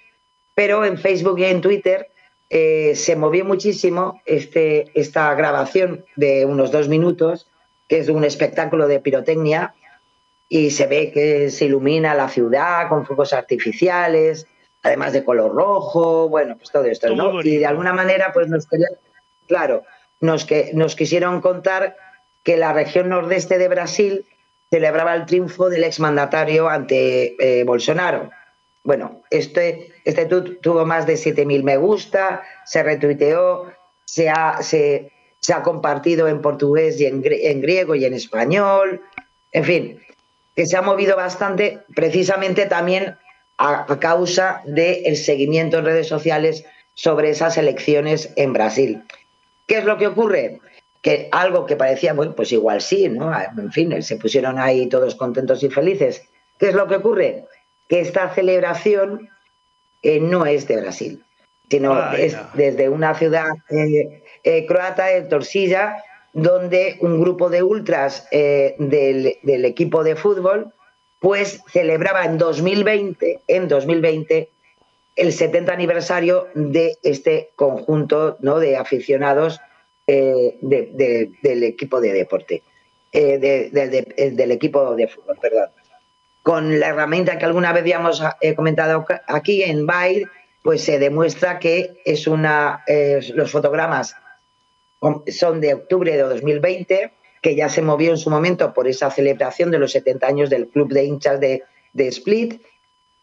pero en Facebook y en Twitter se movió muchísimo este, esta grabación de unos dos minutos, que es un espectáculo de pirotecnia, y se ve que se ilumina la ciudad con fuegos artificiales, además de color rojo, bueno, pues todo esto, ¿no? Y de alguna manera, pues nos querían, claro, nos, que, nos quisieron contar que la región nordeste de Brasil celebraba el triunfo del exmandatario ante eh, Bolsonaro. Bueno, este, este tu- tuvo más de 7.000 me gusta, se retuiteó, se ha, se, se ha compartido en portugués y en, en griego y en español, en fin, que se ha movido bastante precisamente también a, a causa del seguimiento en redes sociales sobre esas elecciones en Brasil. ¿Qué es lo que ocurre? Que algo que parecía, bueno, pues igual sí, ¿no? En fin, se pusieron ahí todos contentos y felices. ¿Qué es lo que ocurre? Que esta celebración eh, no es de Brasil, sino Vaya. es desde una ciudad eh, eh, croata de Torsilla, donde un grupo de ultras eh, del, del equipo de fútbol pues celebraba en 2020, en 2020 el 70 aniversario de este conjunto ¿no? de aficionados eh, de- de- del equipo de deporte, eh, de- eh, del equipo de fútbol, perdón. Con la herramienta que alguna vez habíamos comentado aquí en Bair, pues se demuestra que es una, los fotogramas son de octubre de 2020, que ya se movió en su momento por esa celebración de los 70 años del club de hinchas de, de Split.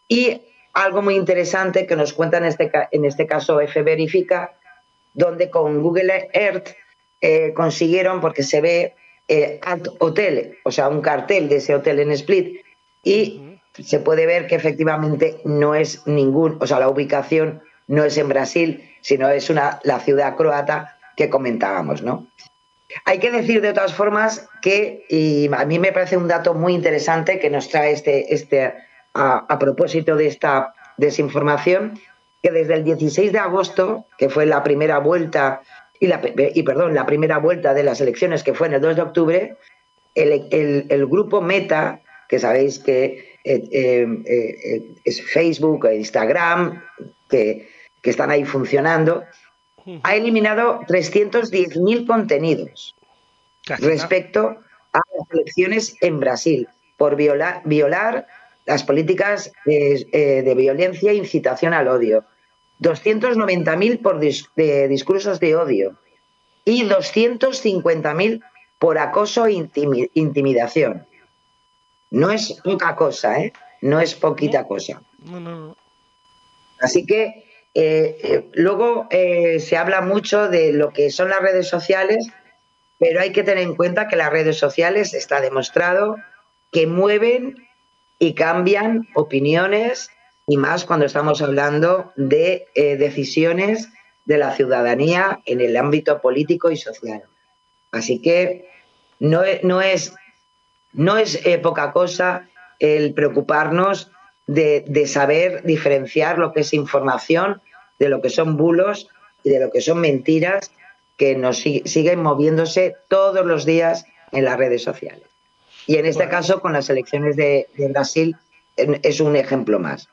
Y algo muy interesante que nos cuenta en este, en este caso F Verifica, donde con Google Earth eh, consiguieron, porque se ve eh, hotel, o sea, un cartel de ese hotel en Split, y se puede ver que efectivamente no es ningún, o sea, la ubicación no es en Brasil, sino es una, la ciudad croata que comentábamos, ¿no? Hay que decir de todas formas que, y a mí me parece un dato muy interesante que nos trae este, este a, propósito de esta desinformación, que desde el 16 de agosto, que fue la primera vuelta, y, la, y perdón, la primera vuelta de las elecciones, que fue en el 2 de octubre, el, el, grupo Meta, que sabéis que eh, eh, eh, es Facebook, Instagram, que, que están ahí funcionando, ha eliminado 310.000 contenidos respecto a las elecciones en Brasil por violar, violar las políticas de, de violencia e incitación al odio. 290.000 por de discursos de odio y 250.000 por acoso e intimidación. No es poca cosa, ¿eh? No es poquita cosa. Así que eh, eh, luego eh, se habla mucho de lo que son las redes sociales, pero hay que tener en cuenta que las redes sociales está demostrado que mueven y cambian opiniones y más cuando estamos hablando de decisiones de la ciudadanía en el ámbito político y social. Así que no, no es, no es poca cosa el preocuparnos de, saber diferenciar lo que es información de lo que son bulos y de lo que son mentiras que nos siguen moviéndose todos los días en las redes sociales. Y en este caso, con las elecciones de, Brasil, es un ejemplo más.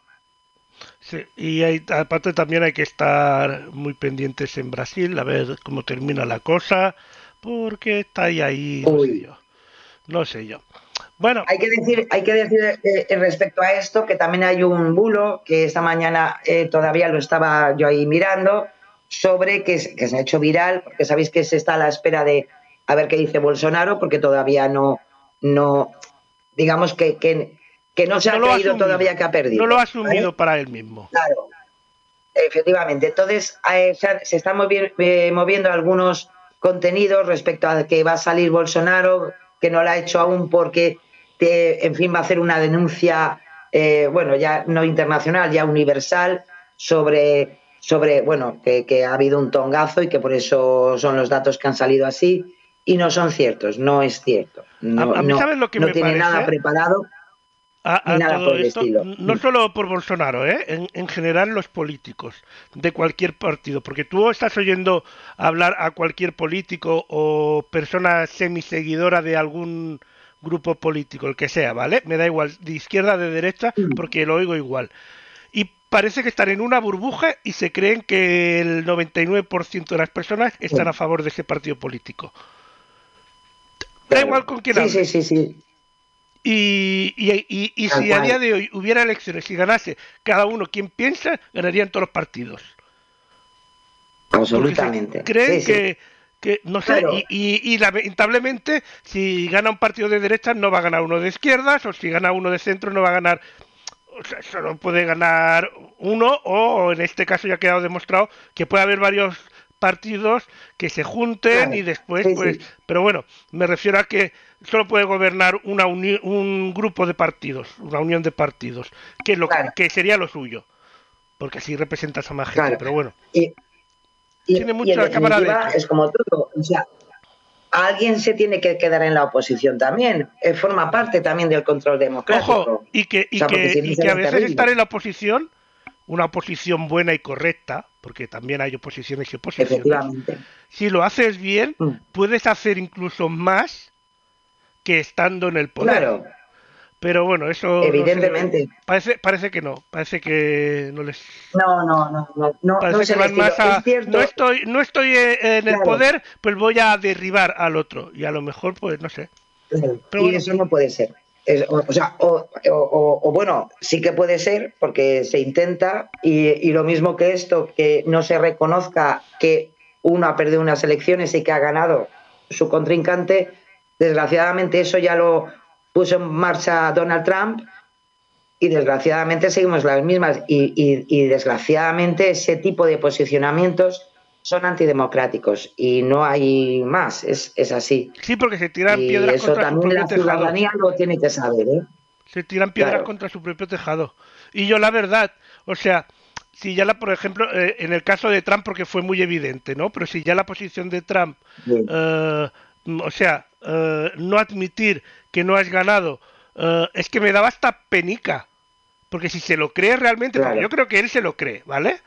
Sí, y aparte también hay que estar muy pendientes en Brasil, a ver cómo termina la cosa, porque está ahí, ahí no sé yo. No sé yo. Bueno. Hay que decir, hay que decir eh, respecto a esto que también hay un bulo que esta mañana eh, todavía lo estaba yo ahí mirando sobre que, se ha hecho viral, porque sabéis que se está a la espera de a ver qué dice Bolsonaro, porque todavía no, no digamos que, que, no se ha creído todavía que ha perdido. No lo ha asumido para él mismo. Claro, efectivamente. Entonces eh, se están moviendo algunos contenidos respecto a que va a salir Bolsonaro, que no lo ha hecho aún porque en fin, va a hacer una denuncia, eh, bueno, ya no internacional, ya universal, sobre, sobre bueno, que, ha habido un tongazo y que por eso son los datos que han salido así, y no son ciertos, no es cierto. No, lo que no tiene nada preparado. nada por el estilo. No solo por Bolsonaro, ¿eh? en, en, general los políticos de cualquier partido, porque tú estás oyendo hablar a cualquier político o persona semiseguidora de algún grupo político, el que sea, ¿vale? Me da igual, de izquierda, de derecha, porque lo oigo igual. Y parece que están en una burbuja y se creen que el 99% de las personas están a favor de ese partido político. Da igual con quién sí, sí, sí, sí. Y, y, y, si a día de hoy hubiera elecciones y ganase cada uno quien piensa, ganarían todos los partidos. Absolutamente. Creen que, que no sé, y, lamentablemente si gana un partido de derecha no va a ganar uno de izquierdas, o si gana uno de centro no va a ganar, o sea, solo puede ganar uno, o en este caso ya ha quedado demostrado que puede haber varios partidos que se junten y después, pues, pero bueno, me refiero a que solo puede gobernar una un grupo de partidos, una unión de partidos, que es lo que, sería lo suyo, porque así representas a más gente, pero bueno. Y, tiene mucha cámara Es como todo. O sea, alguien se tiene que quedar en la oposición también. Eh, forma parte también del control democrático. Ojo, y que, y que, a veces estar en la oposición, una oposición buena y correcta, porque también hay oposiciones y oposiciones. Si lo haces bien, mm. puedes hacer incluso más que estando en el poder. Claro. Pero bueno, eso. Evidentemente. parece, parece que no. Parece que no les. No, no, no. No, no, parece no, más no estoy, no estoy eh, en el poder, pues voy a derribar al otro. Y a lo mejor, pues no sé. Pero y eso no puede ser. o, sea, o, bueno, sí que puede ser porque se intenta y, y, lo mismo que esto, que no se reconozca que uno ha perdido unas elecciones y que ha ganado su contrincante. Desgraciadamente eso ya lo puso en marcha Donald Trump y desgraciadamente seguimos las mismas y, y- y desgraciadamente ese tipo de posicionamientos son antidemocráticos y no hay más, es, es así. Sí, porque se tiran Y piedras eso contra su también la propio tejado. ciudadanía lo tiene que saber, ¿eh? Se tiran piedras Claro. contra su propio tejado. Y yo la verdad, o sea, si ya la, por ejemplo, eh, en el caso de Trump, porque fue muy evidente, ¿no? Pero si ya la posición de Trump, Bien. eh, o sea, eh, no admitir que no has ganado, eh, es que me daba hasta penica. Porque si se lo cree realmente, Claro. yo creo que él se lo cree, ¿vale?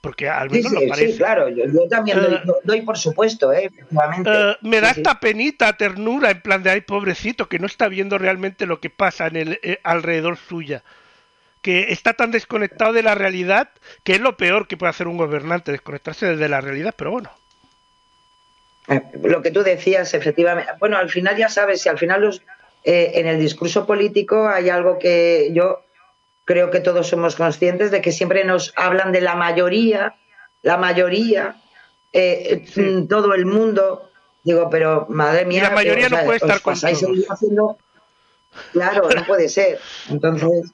Porque al Sí, menos lo sí, parece. sí, claro, yo, yo también doy, Eh, doy por supuesto, ¿eh? efectivamente. Eh, me da esta penita, ternura, en plan de ay, pobrecito, que no está viendo realmente lo que pasa en el eh, alrededor suya. Que está tan desconectado de la realidad que es lo peor que puede hacer un gobernante, desconectarse de la realidad, pero bueno. Eh, Lo que tú decías, efectivamente. Bueno, al final ya sabes, si al final los, eh, en el discurso político hay algo que yo creo que todos somos conscientes de que siempre nos hablan de la mayoría, la mayoría, eh, Sí. mm, todo el mundo. Digo, pero madre mía, la mayoría que, no puede os estar con todos. haciendo- Claro, no puede ser. Entonces,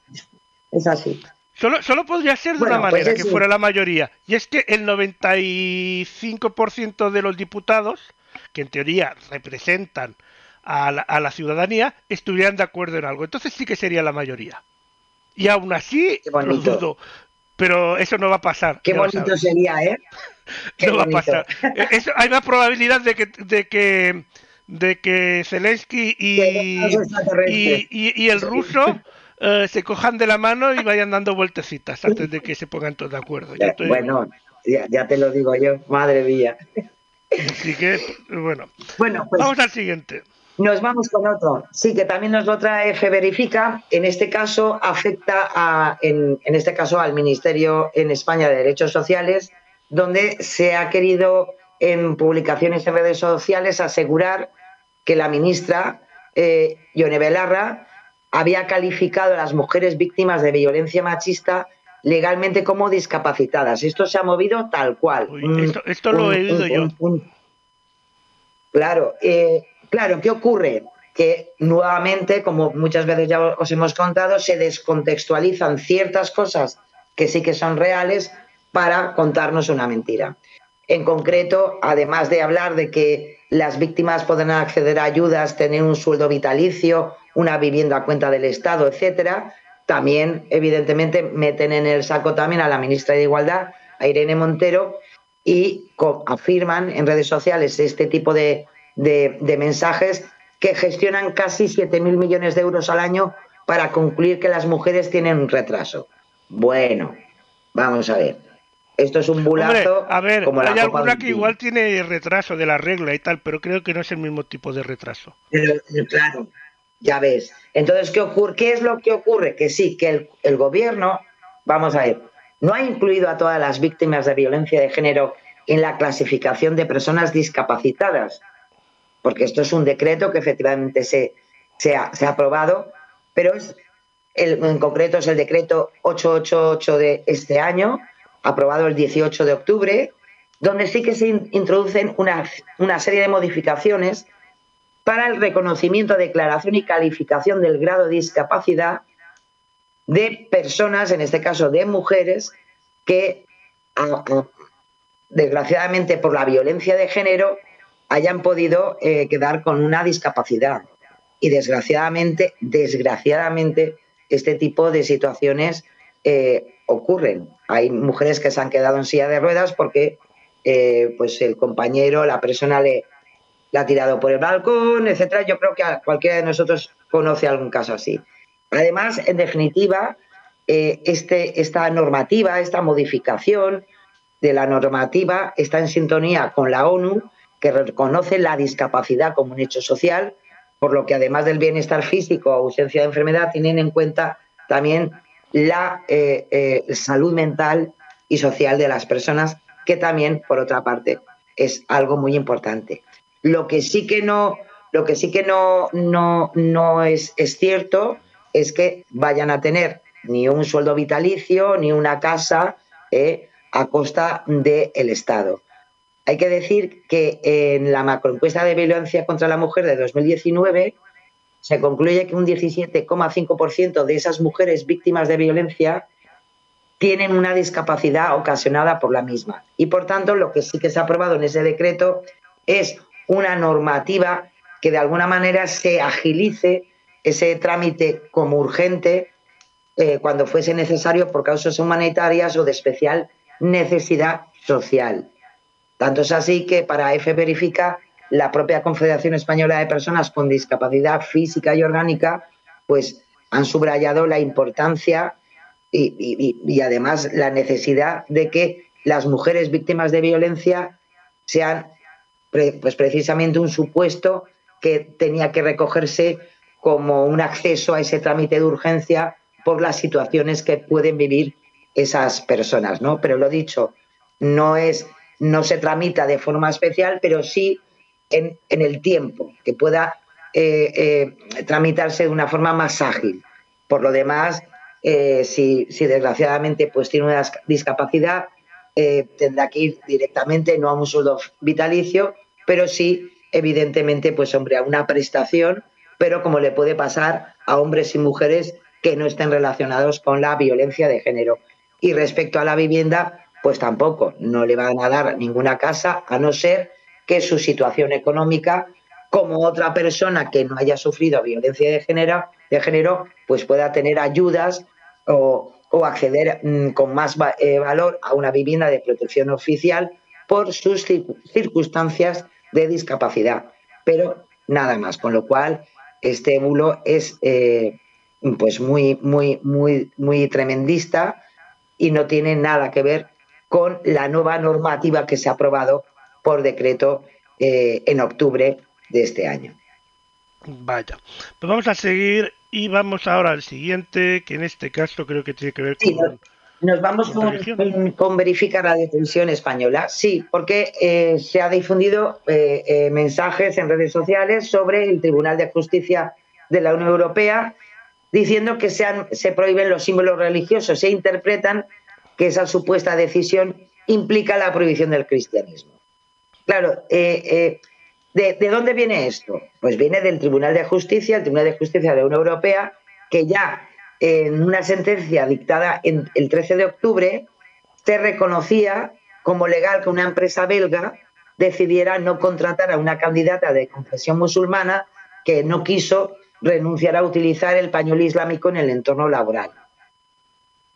es así. Solo, solo podría ser de Bueno, una pues manera, que fuera la mayoría. Y es que el 95% de los diputados, que en teoría representan a la, a la ciudadanía, estuvieran de acuerdo en algo. Entonces sí que sería la mayoría. Y aún así, lo dudo. Pero eso no va a pasar. Qué bonito sería, ¿eh? Qué no va a pasar. Eso- hay más probabilidad de que de que de que Zelensky y- y el ruso eh, se cojan de la mano y vayan dando vueltecitas antes de que se pongan todos de acuerdo. Yo Ya- estoy- Bueno, ya, ya te lo digo yo, madre mía. Así que, bueno. Bueno, pues Vamos al siguiente. nos vamos con otro. Sí, que también nos lo trae F Verifica. En este caso afecta a, en, en este caso al Ministerio en España de Derechos Sociales, donde se ha querido en publicaciones en redes sociales asegurar que la ministra eh, Belarra había calificado a las mujeres víctimas de violencia machista legalmente como discapacitadas. Esto se ha movido tal cual. Uy, esto- lo he oído yo. un- Claro, eh, claro, ¿qué ocurre? Que nuevamente, como muchas veces ya os hemos contado, se descontextualizan ciertas cosas que sí que son reales para contarnos una mentira. En concreto, además de hablar de que las víctimas podrán acceder a ayudas, tener un sueldo vitalicio, una vivienda a cuenta del Estado, etcétera, también, evidentemente, meten en el saco también a la ministra de Igualdad, a Irene Montero, y afirman en redes sociales este tipo de, de- de mensajes que gestionan casi 7.000 millones de euros al año para concluir que las mujeres tienen un retraso. Bueno, vamos a ver. Esto es un Hombre, bulazo. a ver, como la hay de alguna un que igual tiene retraso de la regla y tal, pero creo que no es el mismo tipo de retraso. Pero, claro, ya ves. Entonces, ¿qué ocurre? ¿Qué es lo que ocurre? Que sí, que el, el gobierno, vamos a ver, no ha incluido a todas las víctimas de violencia de género en la clasificación de personas discapacitadas, porque esto es un decreto que efectivamente se, se, ha, se ha aprobado, pero es el, en concreto es el decreto 888 de este año, aprobado el 18 de octubre, donde sí que se in- introducen una, una serie de modificaciones para el reconocimiento, declaración y calificación del grado de discapacidad de personas, en este caso de mujeres, que desgraciadamente por la violencia de género hayan podido eh, quedar con una discapacidad. Y desgraciadamente, desgraciadamente, este tipo de situaciones eh, ocurren. Hay mujeres que se han quedado en silla de ruedas porque eh, pues el compañero, la persona le, la ha tirado por el balcón, etcétera. Yo creo que a cualquiera de nosotros conoce algún caso así. Además, en definitiva, eh, este, esta normativa, esta modificación de la normativa está en sintonía con la ONU, que reconoce la discapacidad como un hecho social, por lo que además del bienestar físico o ausencia de enfermedad, tienen en cuenta también la eh, eh, salud mental y social de las personas, que también, por otra parte, es algo muy importante. Lo que sí que no, lo que sí que no, no, no es, es cierto es que vayan a tener ni un sueldo vitalicio ni una casa eh, a costa del Estado. hay que decir que en la macroencuesta de violencia contra la mujer de 2019 se concluye que un 17,5% de esas mujeres víctimas de violencia tienen una discapacidad ocasionada por la misma. Y por tanto, lo que sí que se ha aprobado en ese decreto es una normativa que de alguna manera se agilice ese trámite como urgente eh, cuando fuese necesario por causas humanitarias o de especial necesidad social. Tanto es así que para F verifica la propia Confederación Española de Personas con Discapacidad Física y Orgánica, pues han subrayado la importancia y, además la necesidad de que las mujeres víctimas de violencia sean pues precisamente un supuesto que tenía que recogerse como un acceso a ese trámite de urgencia por las situaciones que pueden vivir esas personas, ¿no? Pero lo dicho, no es, no se tramita de forma especial, pero sí en, el tiempo, que pueda eh, eh, tramitarse de una forma más ágil. Por lo demás, eh, si, desgraciadamente pues tiene una discapacidad, tendrá que ir directamente, no a un sueldo vitalicio, pero sí, evidentemente, pues hombre, a una prestación, pero como le puede pasar a hombres y mujeres que no estén relacionados con la violencia de género. Y respecto a la vivienda, pues tampoco, no le van a dar ninguna casa, a no ser que su situación económica, como otra persona que no haya sufrido violencia de género, de género pues pueda tener ayudas o, acceder mm, con más eh, valor a una vivienda de protección oficial por sus circunstancias de discapacidad. Pero nada más, con lo cual este bulo es eh, pues muy, muy, muy, muy tremendista y no tiene nada que ver con la nueva normativa que se ha aprobado por decreto eh, en octubre de este año. Vaya, pues vamos a seguir y vamos ahora al siguiente, que en este caso creo que tiene que ver con... nos, vamos con, con, verificar la detención española, sí, porque eh, se ha difundido eh, mensajes en redes sociales sobre el Tribunal de Justicia de la Unión Europea diciendo que sean, se prohíben los símbolos religiosos, se interpretan que esa supuesta decisión implica la prohibición del cristianismo. Claro, ¿de, dónde viene esto? Pues viene del Tribunal de Justicia, el Tribunal de Justicia de la Unión Europea, que ya en una sentencia dictada el 13 de octubre se reconocía como legal que una empresa belga decidiera no contratar a una candidata de confesión musulmana que no quiso renunciar a utilizar el pañuelo islámico en el entorno laboral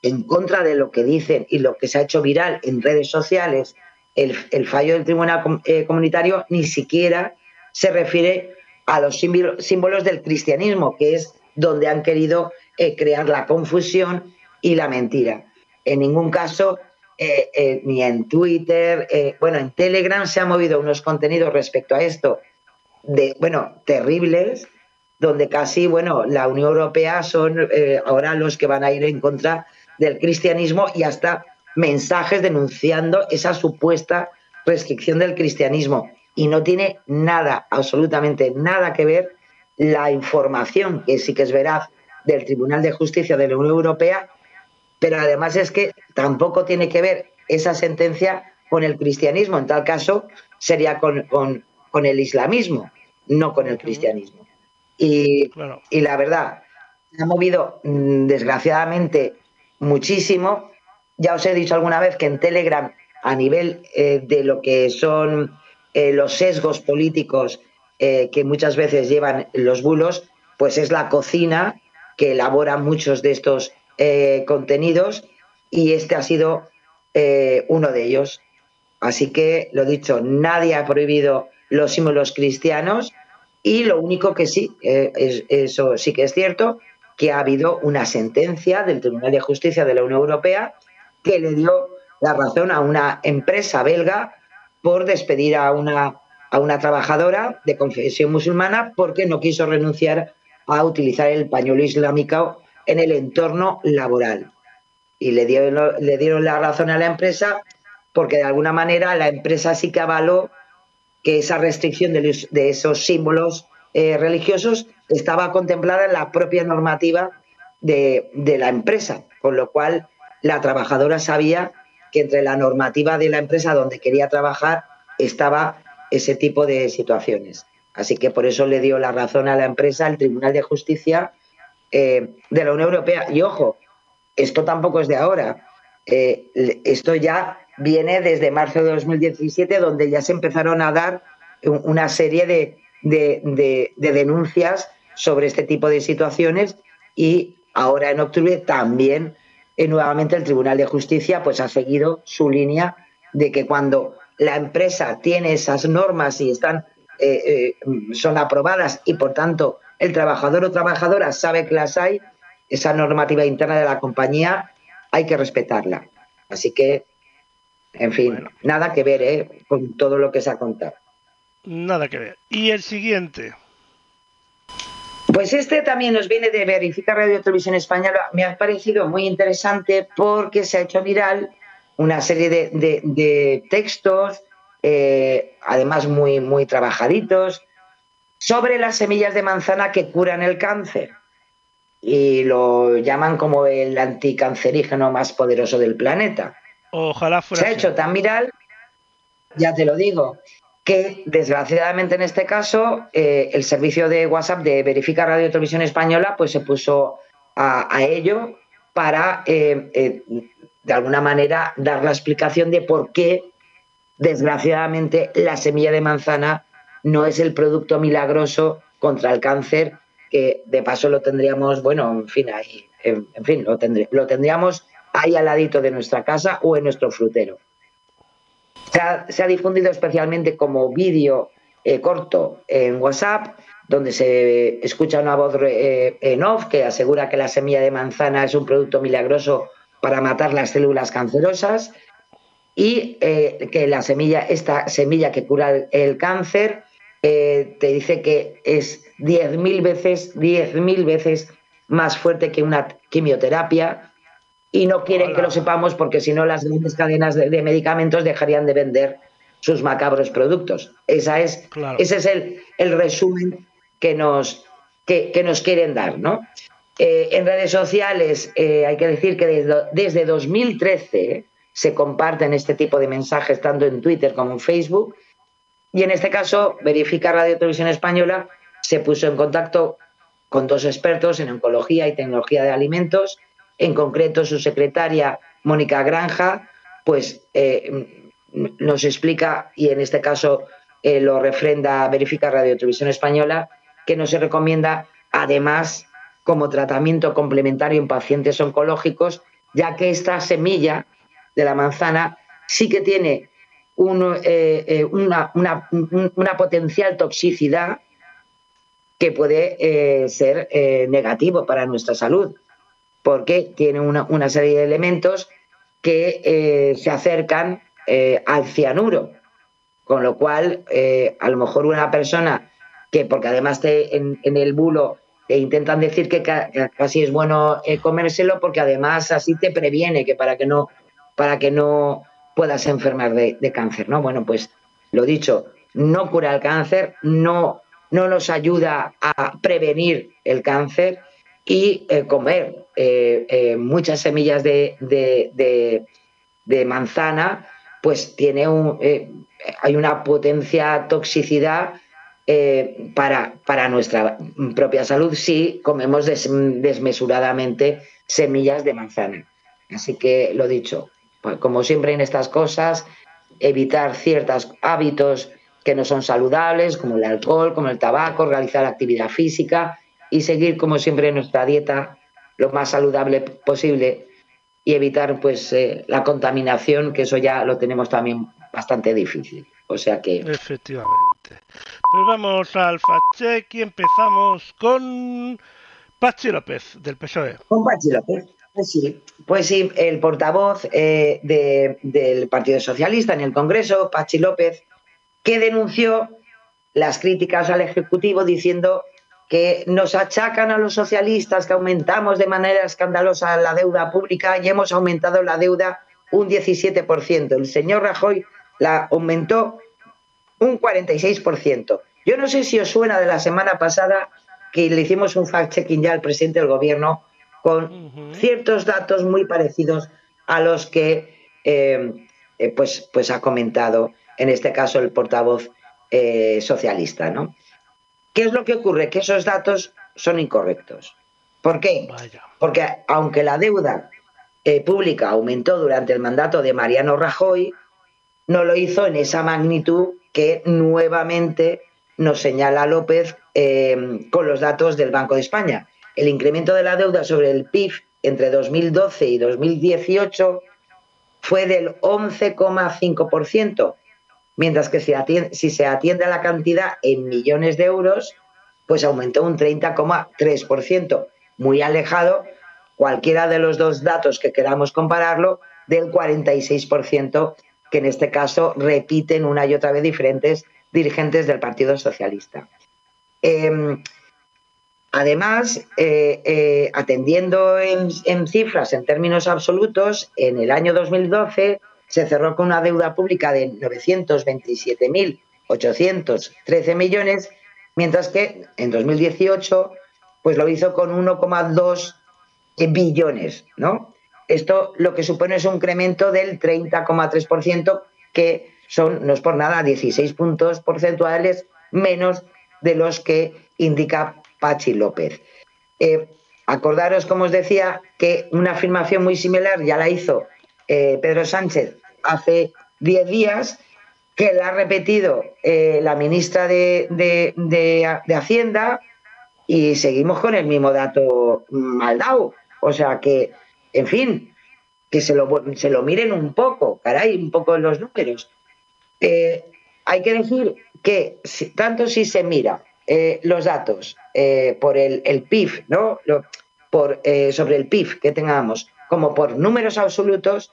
en contra de lo que dicen y lo que se ha hecho viral en redes sociales, el, fallo del Tribunal eh, Comunitario ni siquiera se refiere a los símbolos del cristianismo, que es donde han querido eh, crear la confusión y la mentira. En ningún caso, eh, ni en Twitter, bueno, en Telegram se han movido unos contenidos respecto a esto, de, bueno, terribles, donde casi, bueno, la Unión Europea son ahora los que van a ir en contra del cristianismo y hasta mensajes denunciando esa supuesta restricción del cristianismo. Y no tiene nada, absolutamente nada que ver la información, que sí que es veraz, del Tribunal de Justicia de la Unión Europea, pero además es que tampoco tiene que ver esa sentencia con el cristianismo. En tal caso, sería con, con, el islamismo, no con el cristianismo. Y, y la verdad, se ha movido, mm, desgraciadamente, muchísimo. Ya os he dicho alguna vez que en Telegram, a nivel eh, de lo que son eh, los sesgos políticos eh, que muchas veces llevan los bulos, pues es la cocina que elabora muchos de estos contenidos y este ha sido uno de ellos. Así que, lo dicho, nadie ha prohibido los símbolos cristianos y lo único que sí, eso sí que es cierto, que ha habido una sentencia del Tribunal de Justicia de la Unión Europea que le dio la razón a una empresa belga por despedir a una, a una trabajadora de confesión musulmana porque no quiso renunciar a utilizar el pañuelo islámico en el entorno laboral. Y le dieron, le dieron la razón a la empresa porque de alguna manera la empresa sí que avaló que esa restricción de, de esos símbolos eh, religiosos estaba contemplada en la propia normativa de, la empresa, con lo cual la trabajadora sabía que entre la normativa de la empresa donde quería trabajar estaba ese tipo de situaciones. Así que por eso le dio la razón a la empresa el Tribunal de Justicia eh, de la Unión Europea. Y ojo, esto tampoco es de ahora. Eh, esto ya viene desde marzo de 2017, donde ya se empezaron a dar una serie de, denuncias sobre este tipo de situaciones y ahora en octubre también eh, nuevamente el Tribunal de Justicia pues ha seguido su línea de que cuando la empresa tiene esas normas y están eh, eh, son aprobadas y por tanto el trabajador o trabajadora sabe que las hay, esa normativa interna de la compañía hay que respetarla. Así que, en fin, nada que ver ¿eh? con todo lo que se ha contado. Nada que ver. ¿Y el siguiente? Pues este también nos viene de Verificar Radio Televisión Española. Me ha parecido muy interesante porque se ha hecho viral una serie de, textos, eh, además muy, muy trabajaditos, sobre las semillas de manzana que curan el cáncer. Y lo llaman como el anticancerígeno más poderoso del planeta. Ojalá fuera. Se ha hecho tan viral, ya te lo digo, que desgraciadamente en este caso eh, el servicio de WhatsApp de Verifica Radio Televisión Española pues se puso a, ello para eh, eh, de alguna manera dar la explicación de por qué desgraciadamente la semilla de manzana no es el producto milagroso contra el cáncer que de paso lo tendríamos bueno en fin ahí en, fin lo, lo tendríamos ahí al ladito de nuestra casa o en nuestro frutero se ha, difundido especialmente como vídeo eh, corto en WhatsApp, donde se escucha una voz eh, en off que asegura que la semilla de manzana es un producto milagroso para matar las células cancerosas y eh, que la semilla, esta semilla que cura el, cáncer, te dice que es 10.000 veces, 10.000 veces más fuerte que una quimioterapia, y no quieren que lo sepamos porque si no las grandes cadenas de, medicamentos dejarían de vender sus macabros productos. Esa es, Ese es el, el, resumen que nos, que, nos quieren dar. ¿no? Eh, en redes sociales eh, hay que decir que desde, desde 2013 se comparten este tipo de mensajes tanto en Twitter como en Facebook y en este caso Verifica Radio Televisión Española se puso en contacto con dos expertos en oncología y tecnología de alimentos en concreto su secretaria Mónica Granja, pues eh, nos explica, y en este caso eh, lo refrenda Verifica Radio Televisión Española, que no se recomienda además como tratamiento complementario en pacientes oncológicos, ya que esta semilla de la manzana sí que tiene eh, una, una, potencial toxicidad que puede ser negativo para nuestra salud porque tiene una, serie de elementos que eh, se acercan eh, al cianuro, con lo cual eh, a lo mejor una persona que, porque además en, el bulo te intentan decir que casi es bueno comérselo porque además así te previene que para que no, para que no puedas enfermar de, cáncer, ¿no? Bueno, pues lo dicho, no cura el cáncer, no, no nos ayuda a prevenir el cáncer y comer eh, eh, muchas semillas de, manzana, pues tiene eh, hay una potencia toxicidad para, para, nuestra propia salud si comemos desmesuradamente semillas de manzana. Así que lo dicho, pues como siempre en estas cosas, evitar ciertos hábitos que no son saludables, como el alcohol, como el tabaco, realizar actividad física y seguir como siempre nuestra dieta lo más saludable posible y evitar pues eh, la contaminación, que eso ya lo tenemos también bastante difícil. O sea que... Efectivamente. Pues vamos al fact y empezamos con Pachi López, del PSOE. Con Pachi López. Pues sí, pues sí, el portavoz eh, del Partido Socialista en el Congreso, Pachi López, que denunció las críticas al Ejecutivo diciendo que nos achacan a los socialistas que aumentamos de manera escandalosa la deuda pública y hemos aumentado la deuda un 17%. El señor Rajoy la aumentó un 46%. Yo no sé si os suena de la semana pasada que le hicimos un fact-checking ya al presidente del gobierno con ciertos datos muy parecidos a los que eh, eh, pues, pues ha comentado en este caso el portavoz eh, socialista. ¿no? ¿Qué es lo que ocurre? Que esos datos son incorrectos. ¿Por qué? Porque aunque la deuda eh, pública aumentó durante el mandato de Mariano Rajoy, no lo hizo en esa magnitud que nuevamente nos señala López eh, con los datos del Banco de España. El incremento de la deuda sobre el PIB entre 2012 y 2018 fue del 11,5%, mientras que si, se atiende a la cantidad en millones de euros, pues aumentó un 30,3%, muy alejado cualquiera de los dos datos que queramos compararlo del 46% que en este caso repiten una y otra vez diferentes dirigentes del Partido Socialista. Em, además, eh, eh, atendiendo en, cifras, en términos absolutos, en el año 2012 se cerró con una deuda pública de 927.813 millones, mientras que en 2018 pues lo hizo con 1,2 billones, ¿no? Esto lo que supone es un incremento del 30,3%, que son, no es por nada, 16 puntos porcentuales menos de los que indica Pachi López. Eh, acordaros, como os decía, que una afirmación muy similar ya la hizo eh, Pedro Sánchez hace 10 días, que la ha repetido eh, la ministra de, de, Hacienda y seguimos con el mismo dato mal dado. O sea que, en fin, que se lo, se lo miren un poco, caray, un poco los números. Eh, hay que decir que tanto si se mira eh, los datos por el, PIB, ¿no? por, sobre el PIB que tengamos, como por números absolutos,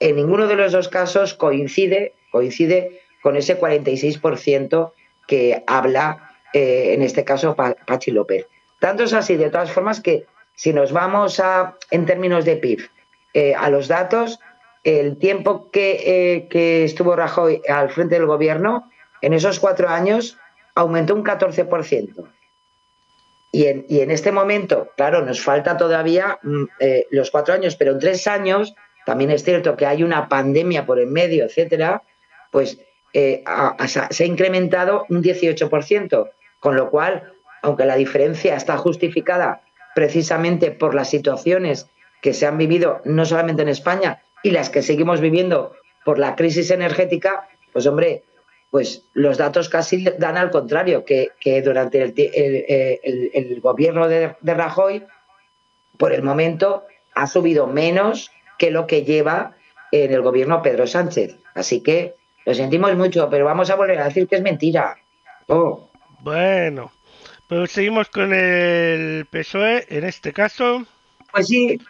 en ninguno de los dos casos coincide, coincide con ese 46% que habla, en este caso, Pachi López. Tanto es así, de todas formas, que si nos vamos a, en términos de PIB, eh, a los datos, el tiempo que, eh, estuvo Rajoy al frente del gobierno, en esos cuatro años aumentó un 14%. Y en, y en este momento, claro, nos falta todavía mm, eh, los cuatro años, pero en tres años, también es cierto que hay una pandemia por en medio, etcétera, pues se ha incrementado un 18%, con lo cual, aunque la diferencia está justificada precisamente por las situaciones que se han vivido no solamente en España y las que seguimos viviendo por la crisis energética, pues hombre, pues los datos casi dan al contrario, que, durante el, gobierno de, Rajoy, por el momento, ha subido menos que lo que lleva en el gobierno Pedro Sánchez. Así que lo sentimos mucho, pero vamos a volver a decir que es mentira. Oh. Bueno, pues seguimos con el PSOE, en este caso. Pues sí,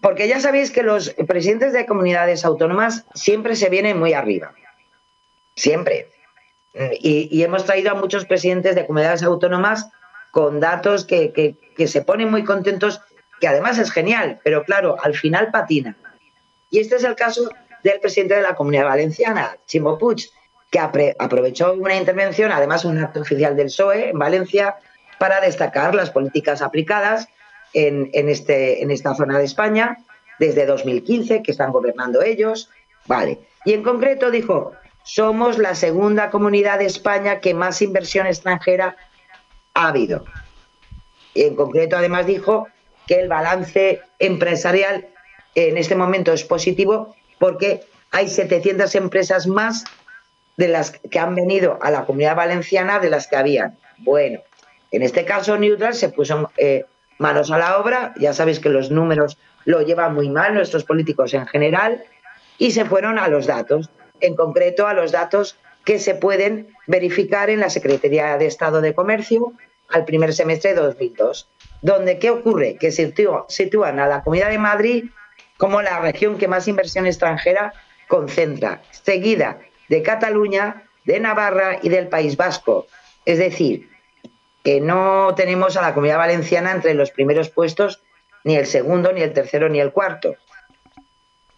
porque ya sabéis que los presidentes de comunidades autónomas siempre se vienen muy arriba. Siempre. Y, hemos traído a muchos presidentes de comunidades autónomas con datos que, se ponen muy contentos, que además es genial, pero claro, al final patina. Y este es el caso del presidente de la Comunidad Valenciana, Chimo Puig, que aprovechó una intervención, además un acto oficial del PSOE en Valencia, para destacar las políticas aplicadas en, este, en esta zona de España desde 2015, que están gobernando ellos. Vale. Y en concreto dijo, somos la segunda comunidad de España que más inversión extranjera ha habido. Y en concreto, además, dijo que el balance empresarial en este momento es positivo porque hay 700 empresas más de las que han venido a la comunidad valenciana de las que habían. Bueno, en este caso Neutral se puso eh, manos a la obra, ya sabéis que los números lo llevan muy mal nuestros políticos en general, y se fueron a los datos, en concreto a los datos que se pueden verificar en la Secretaría de Estado de Comercio al primer semestre de 2002, donde ¿qué ocurre? Que sitúan a la Comunidad de Madrid como la región que más inversión extranjera concentra, seguida de Cataluña, de Navarra y del País Vasco. Es decir, que no tenemos a la comunidad valenciana entre los primeros puestos, ni el segundo, ni el tercero, ni el cuarto.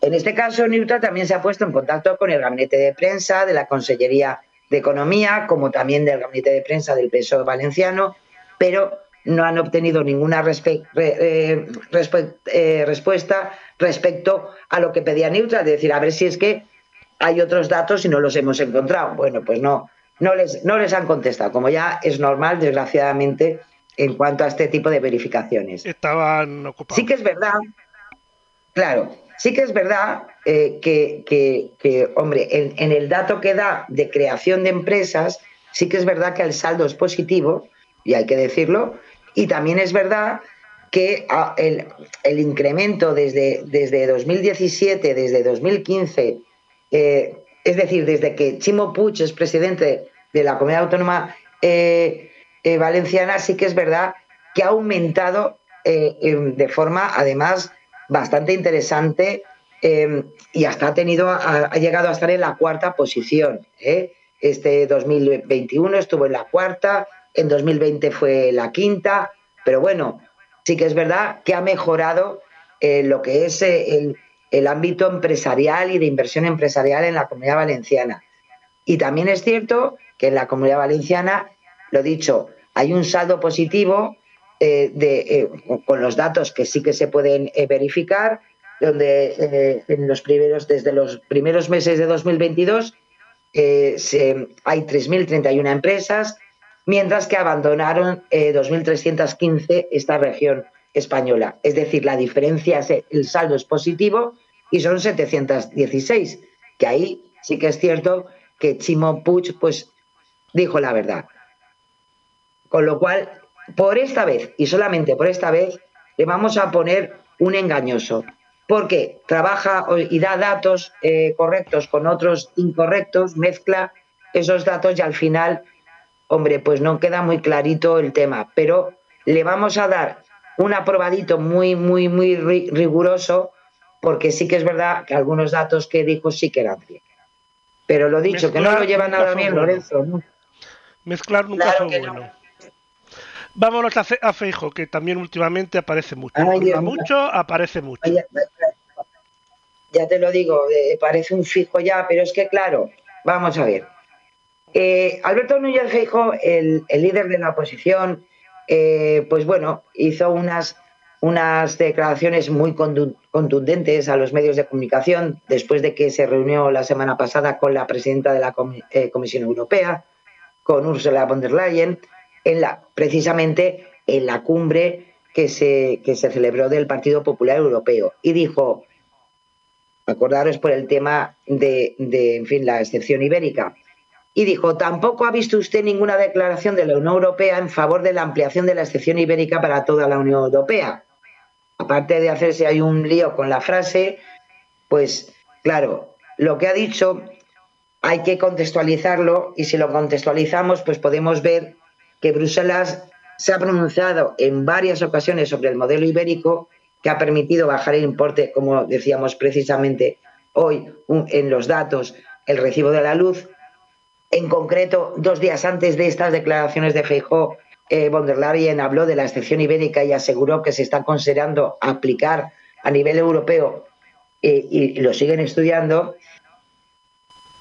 En este caso, Neutra también se ha puesto en contacto con el gabinete de prensa de la Consellería de Economía, como también del gabinete de prensa del PSOE valenciano, pero no han obtenido ninguna eh, eh, respuesta respecto a lo que pedía Neutra, de decir, a ver si es que hay otros datos y no los hemos encontrado. Bueno, pues no, no les, no les han contestado, como ya es normal, desgraciadamente, en cuanto a este tipo de verificaciones. Estaban ocupados. Sí que es verdad, claro, sí que es verdad eh, que, que- que, hombre, en, en el dato que da de creación de empresas, sí que es verdad que el saldo es positivo, y hay que decirlo, y también es verdad que ah, el, el incremento desde, desde 2017, desde 2015, eh, es decir, desde que Chimo Puig es presidente de la Comunidad Autónoma eh, eh, Valenciana, sí que es verdad que ha aumentado em, de forma, además, bastante interesante eh, y hasta ha, tenido, ha, llegado a estar en la cuarta posición. Este 2021 estuvo en la cuarta, en 2020 fue la quinta, pero bueno, sí que es verdad que ha mejorado eh, lo que es eh, el, ámbito empresarial y de inversión empresarial en la comunidad valenciana. Y también es cierto que en la comunidad valenciana, lo dicho, hay un saldo positivo eh, de, con los datos que sí que se pueden verificar, donde en los primeros, desde los primeros meses de 2022 eh, se- hay 3.031 empresas, mientras que abandonaron eh, 2.315 esta región española. Es decir, la diferencia es el saldo es positivo y son 716, que ahí sí que es cierto que Chimo Puig pues dijo la verdad. Con lo cual, por esta vez y solamente por esta vez, le vamos a poner un engañoso, porque trabaja y da datos eh, correctos con otros incorrectos, mezcla esos datos y al final, hombre, pues no queda muy clarito el tema, pero le vamos a dar un aprobadito muy, muy, muy ri- riguroso, porque sí que es verdad que algunos datos que dijo sí que eran ciertos. Pero lo dicho, que no lo lleva nada bien, bueno. Lorenzo. ¿no? Mezclar nunca Claro fue que no. bueno. Vámonos a, Fe- a Feijo, que también últimamente aparece mucho. Ay, Dios mucho, aparece mucho. Ay, Ya, ya te lo digo, eh, parece un fijo ya, pero es que claro, vamos a ver. Eh, Alberto Núñez Feijóo, el, el líder de la oposición, eh, pues bueno, hizo unas, unas declaraciones muy contundentes a los medios de comunicación después de que se reunió la semana pasada con la presidenta de la eh, Comisión Europea, con Ursula von der Leyen, en la, precisamente en la cumbre que se, que se celebró del Partido Popular Europeo. Y dijo, acordaros por el tema de, de, en fin, la excepción ibérica. Y dijo, tampoco ha visto usted ninguna declaración de la Unión Europea en favor de la ampliación de la excepción ibérica para toda la Unión Europea. Aparte de hacerse ahí un lío con la frase, pues claro, lo que ha dicho hay que contextualizarlo y si lo contextualizamos, pues podemos ver que Bruselas se ha pronunciado en varias ocasiones sobre el modelo ibérico que ha permitido bajar el importe, como decíamos precisamente hoy en los datos, el recibo de la luz. En concreto, dos días antes de estas declaraciones de Feijóo, eh, von der Leyen habló de la excepción ibérica y aseguró que se está considerando aplicar a nivel europeo eh, y, lo siguen estudiando.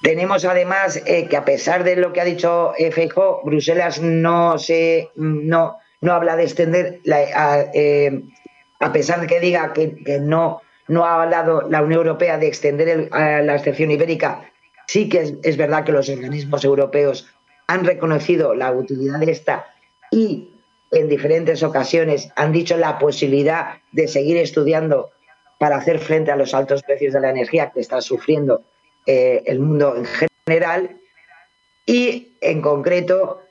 Tenemos además eh, que a pesar de lo que ha dicho eh, Feijóo, Bruselas no se no, no habla de extender la, a, a pesar de que diga que, que no no ha hablado la Unión Europea de extender la excepción ibérica, sí que es, verdad que los organismos europeos han reconocido la utilidad de esta y en diferentes ocasiones han dicho la posibilidad de seguir estudiando para hacer frente a los altos precios de la energía que está sufriendo eh, el mundo en general. Y en concreto,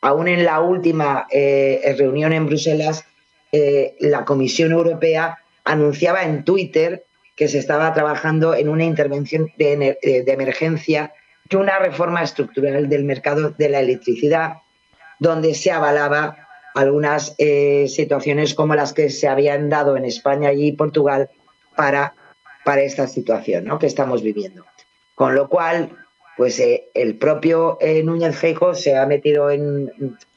aún en la última eh, reunión en Bruselas, eh, la Comisión Europea anunciaba en Twitter que se estaba trabajando en una intervención de, eh, emergencia de una reforma estructural del mercado de la electricidad, donde se avalaba algunas eh, situaciones como las que se habían dado en España y Portugal para, para esta situación ¿no? que estamos viviendo. Con lo cual, pues eh, el propio eh, Núñez Feijóo se ha metido en,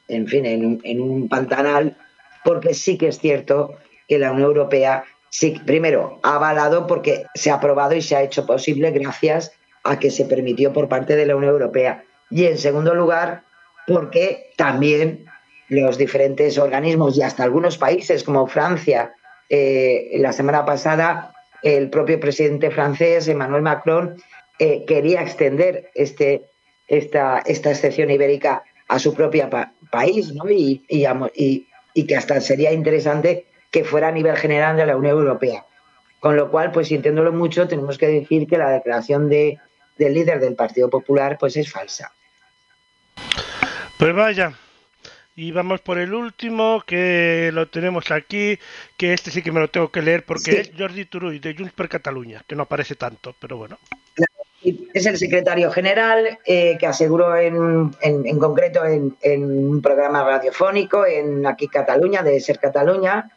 en fin, en un pantanal, porque sí que es cierto que la Unión Europea, sí, primero, avalado porque se ha aprobado y se ha hecho posible gracias a que se permitió por parte de la Unión Europea. Y en segundo lugar, porque también los diferentes organismos y hasta algunos países como Francia, eh, la semana pasada el propio presidente francés, Emmanuel Macron, eh, quería extender este, esta, esta excepción ibérica a su propio país, ¿no? Y, que hasta sería interesante que fuera a nivel general de la Unión Europea. Con lo cual, pues sintiéndolo mucho, tenemos que decir que la declaración de, del líder del Partido Popular pues es falsa. Pues vaya, y vamos por el último, que lo tenemos aquí, que este sí que me lo tengo que leer porque es Jordi Turull, de Junts per Catalunya, que no aparece tanto, pero bueno. Es el secretario general eh, que aseguró en, en, concreto en, un programa radiofónico en aquí Cataluña, de Ser Cataluña,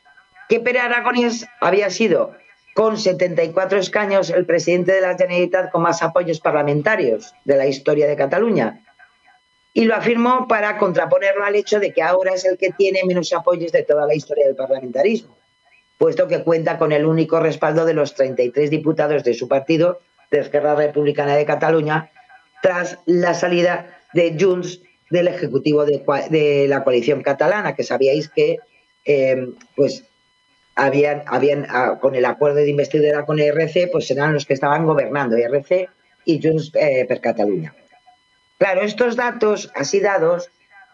que Pere Aragonés había sido con 74 escaños el presidente de la Generalitat con más apoyos parlamentarios de la historia de Cataluña. Y lo afirmó para contraponerlo al hecho de que ahora es el que tiene menos apoyos de toda la historia del parlamentarismo, puesto que cuenta con el único respaldo de los 33 diputados de su partido, de Esquerra Republicana de Cataluña, tras la salida de Junts del Ejecutivo de, la coalición catalana, que sabíais que eh, pues habían, habían ah, con el acuerdo de investidura con ERC, pues eran los que estaban gobernando, ERC y Junts eh, per Cataluña. Claro, estos datos así dados,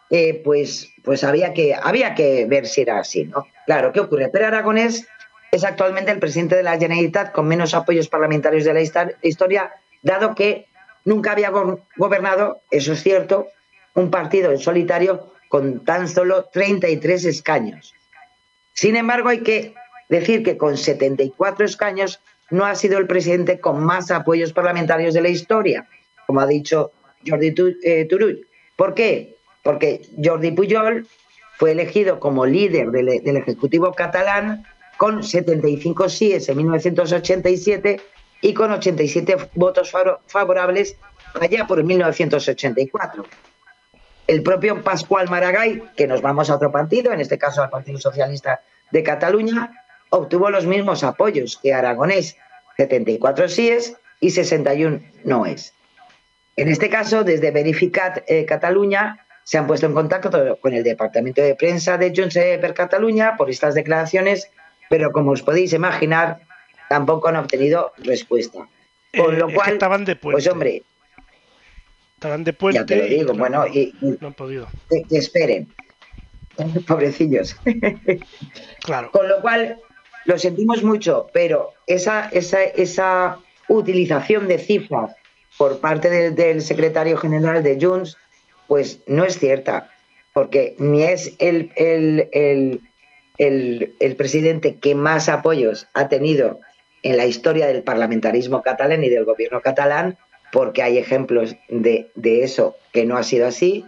eh, pues, pues había, que, había que ver si era así, ¿no? Claro, ¿qué ocurre? Pero Aragonés es actualmente el presidente de la Generalitat con menos apoyos parlamentarios de la historia, dado que nunca había gobernado, eso es cierto, un partido en solitario con tan solo 33 escaños. Sin embargo, hay que decir que con 74 escaños no ha sido el presidente con más apoyos parlamentarios de la historia, como ha dicho Jordi eh, Turull. ¿Por qué? Porque Jordi Pujol fue elegido como líder del, Ejecutivo catalán con 75 síes en 1987 y con 87 votos favorables allá por 1984. El propio Pascual Maragall, que nos vamos a otro partido, en este caso al Partido Socialista de Cataluña, obtuvo los mismos apoyos que Aragonés, 74 síes y 61 noes. En este caso, desde Verificat eh, Cataluña se han puesto en contacto con el departamento de prensa de Junts per Cataluña por estas declaraciones, pero como os podéis imaginar, tampoco han obtenido respuesta. Con lo cual, estaban de puente. pues hombre, estaban de puente. Ya te lo digo, bueno, y, no han podido. Que, esperen, pobrecillos. Claro. Con lo cual, lo sentimos mucho, pero esa, esa, esa utilización de cifras por parte del secretario general de Junts, pues no es cierta, porque ni es el, el, presidente que más apoyos ha tenido en la historia del parlamentarismo catalán y del gobierno catalán, porque hay ejemplos de, eso que no ha sido así,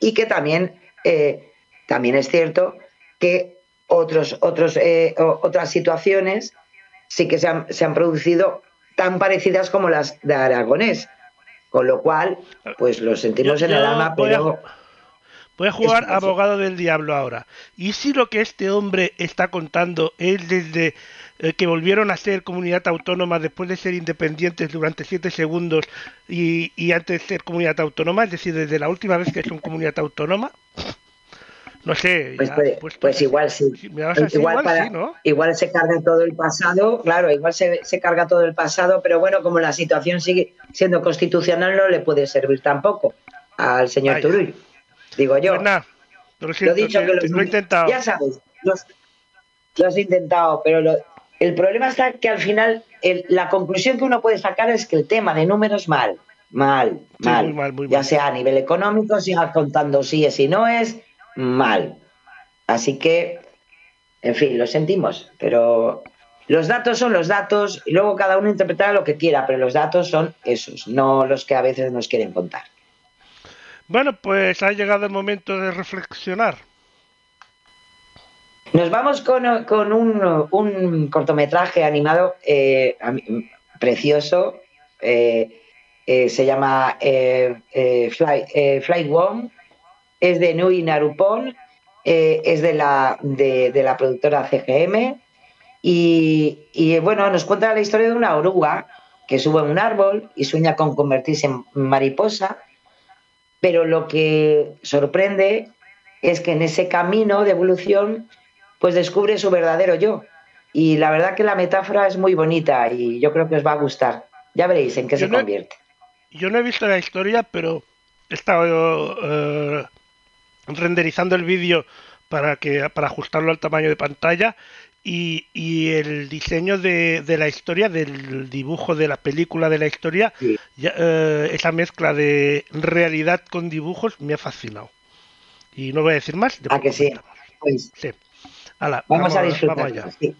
y que también, eh, también es cierto que otros, otros, eh, otras situaciones sí que se han, se han producido tan parecidas como las de Aragonés. Con lo cual, pues lo sentimos en el alma, pero... voy a jugar abogado del diablo ahora. ¿Y si lo que este hombre está contando es desde eh, que volvieron a ser comunidad autónoma después de ser independientes durante siete segundos y, y antes de ser comunidad autónoma? Es decir, desde la última vez que son comunidad autónoma. No sé. Pues, pues, pues igual sí. igual, se carga todo el pasado, claro, igual se, carga todo el pasado, pero bueno, como la situación sigue siendo constitucional, no le puede servir tampoco al señor Turull. Digo yo. Pues lo, dicho que lo, he intentado. Ya sabes, lo has intentado, pero el problema está que al final la conclusión que uno puede sacar es que el tema de números mal, mal, mal, mal ya sea a nivel económico, siga contando sí es y no es, mal. Así que, en fin, lo sentimos, pero los datos son los datos y luego cada uno interpretará lo que quiera, pero los datos son esos, no los que a veces nos quieren contar. Bueno, pues ha llegado el momento de reflexionar. Nos vamos con, un, cortometraje animado eh, precioso. Eh, eh, se llama Fly, One es de Nui Narupon, es de la, de, la productora CGM y, bueno, nos cuenta la historia de una oruga que sube a un árbol y sueña con convertirse en mariposa, pero lo que sorprende es que en ese camino de evolución pues descubre su verdadero yo. Y la verdad que la metáfora es muy bonita y yo creo que os va a gustar. Ya veréis en qué Yo se no convierte. Yo no he visto la historia, pero he estado eh, renderizando el vídeo para que para ajustarlo al tamaño de pantalla y, y el diseño de, de la historia, del dibujo de la película de la historia, Sí. ya, eh, esa mezcla de realidad con dibujos me ha fascinado. Y no voy a decir más. ¿A que sí? Pues Sí. Vamos, a vamos disfrutar. allá. sí.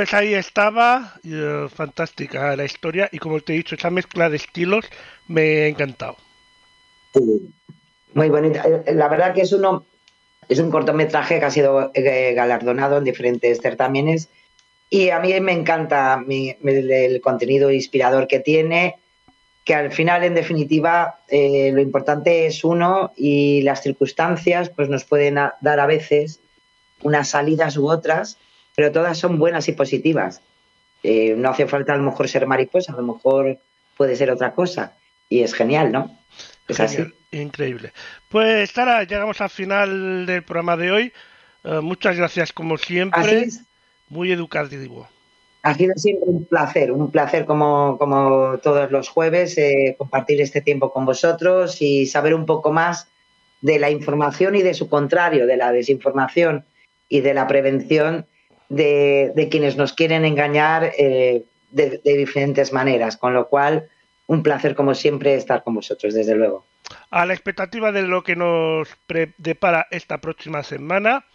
Pues ahí estaba, eh, fantástica la historia y como te he dicho, esa mezcla de estilos me ha encantado. Sí. Muy bonita. Eh, La verdad que es uno es un cortometraje que ha sido eh, galardonado en diferentes certámenes y a mí me encanta mi- el, el contenido inspirador que tiene, que al final, en definitiva, eh, lo importante es uno y las circunstancias pues nos pueden a- dar a veces unas salidas u otras, pero todas son buenas y positivas. Eh, no hace falta a lo mejor ser mariposa, a lo mejor puede ser otra cosa y es genial, ¿no? Es así. Increíble. Pues Sara, llegamos al final del programa de hoy. Eh, muchas gracias como siempre, muy educativo. Ha sido siempre un placer, un placer como, como todos los jueves eh, compartir este tiempo con vosotros y saber un poco más de la información y de su contrario, de la desinformación y de la prevención de, de quienes nos quieren engañar eh, de, de diferentes maneras. Con lo cual, un placer como siempre estar con vosotros, desde luego. a la expectativa de lo que nos depara esta próxima semana.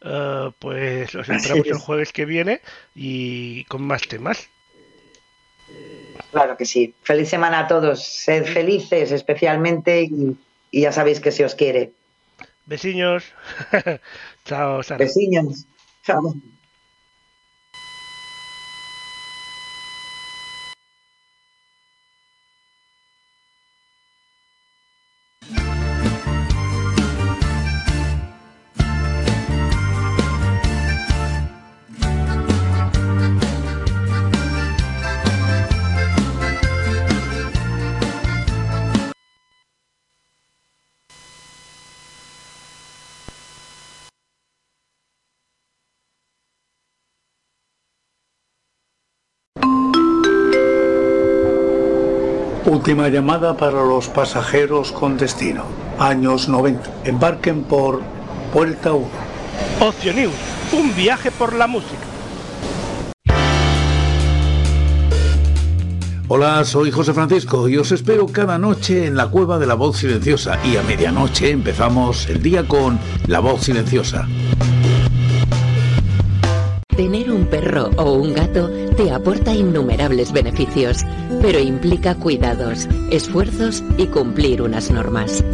Eh, pues os esperamos el jueves que viene y con más temas. Claro que sí. Feliz semana a todos. Sed felices especialmente y, ya sabéis que se os quiere. Besiños. Chao, Sara. Besiños. Chao. Última llamada para los pasajeros con destino. Años 90. Embarquen por Puerta 1. Ocio News, un viaje por la música. Hola, soy José Francisco y os espero cada noche en la Cueva de la Voz Silenciosa y a medianoche empezamos el día con La Voz Silenciosa. Tener un perro o un gato te aporta innumerables beneficios, pero implica cuidados, esfuerzos y cumplir unas normas.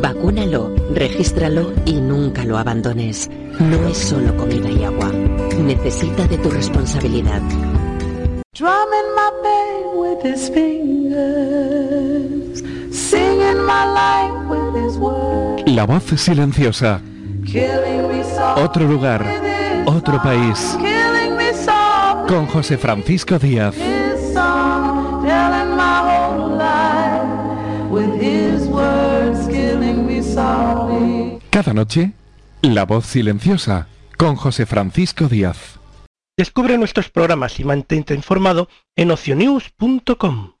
Vacúnalo, regístralo y nunca lo abandones. No es solo comida y agua. Necesita de tu responsabilidad. La voz silenciosa. Otro lugar otro país. Con José Francisco Díaz. Cada noche, La Voz Silenciosa, con José Francisco Díaz. Descubre nuestros programas y mantente informado en ocionews.com.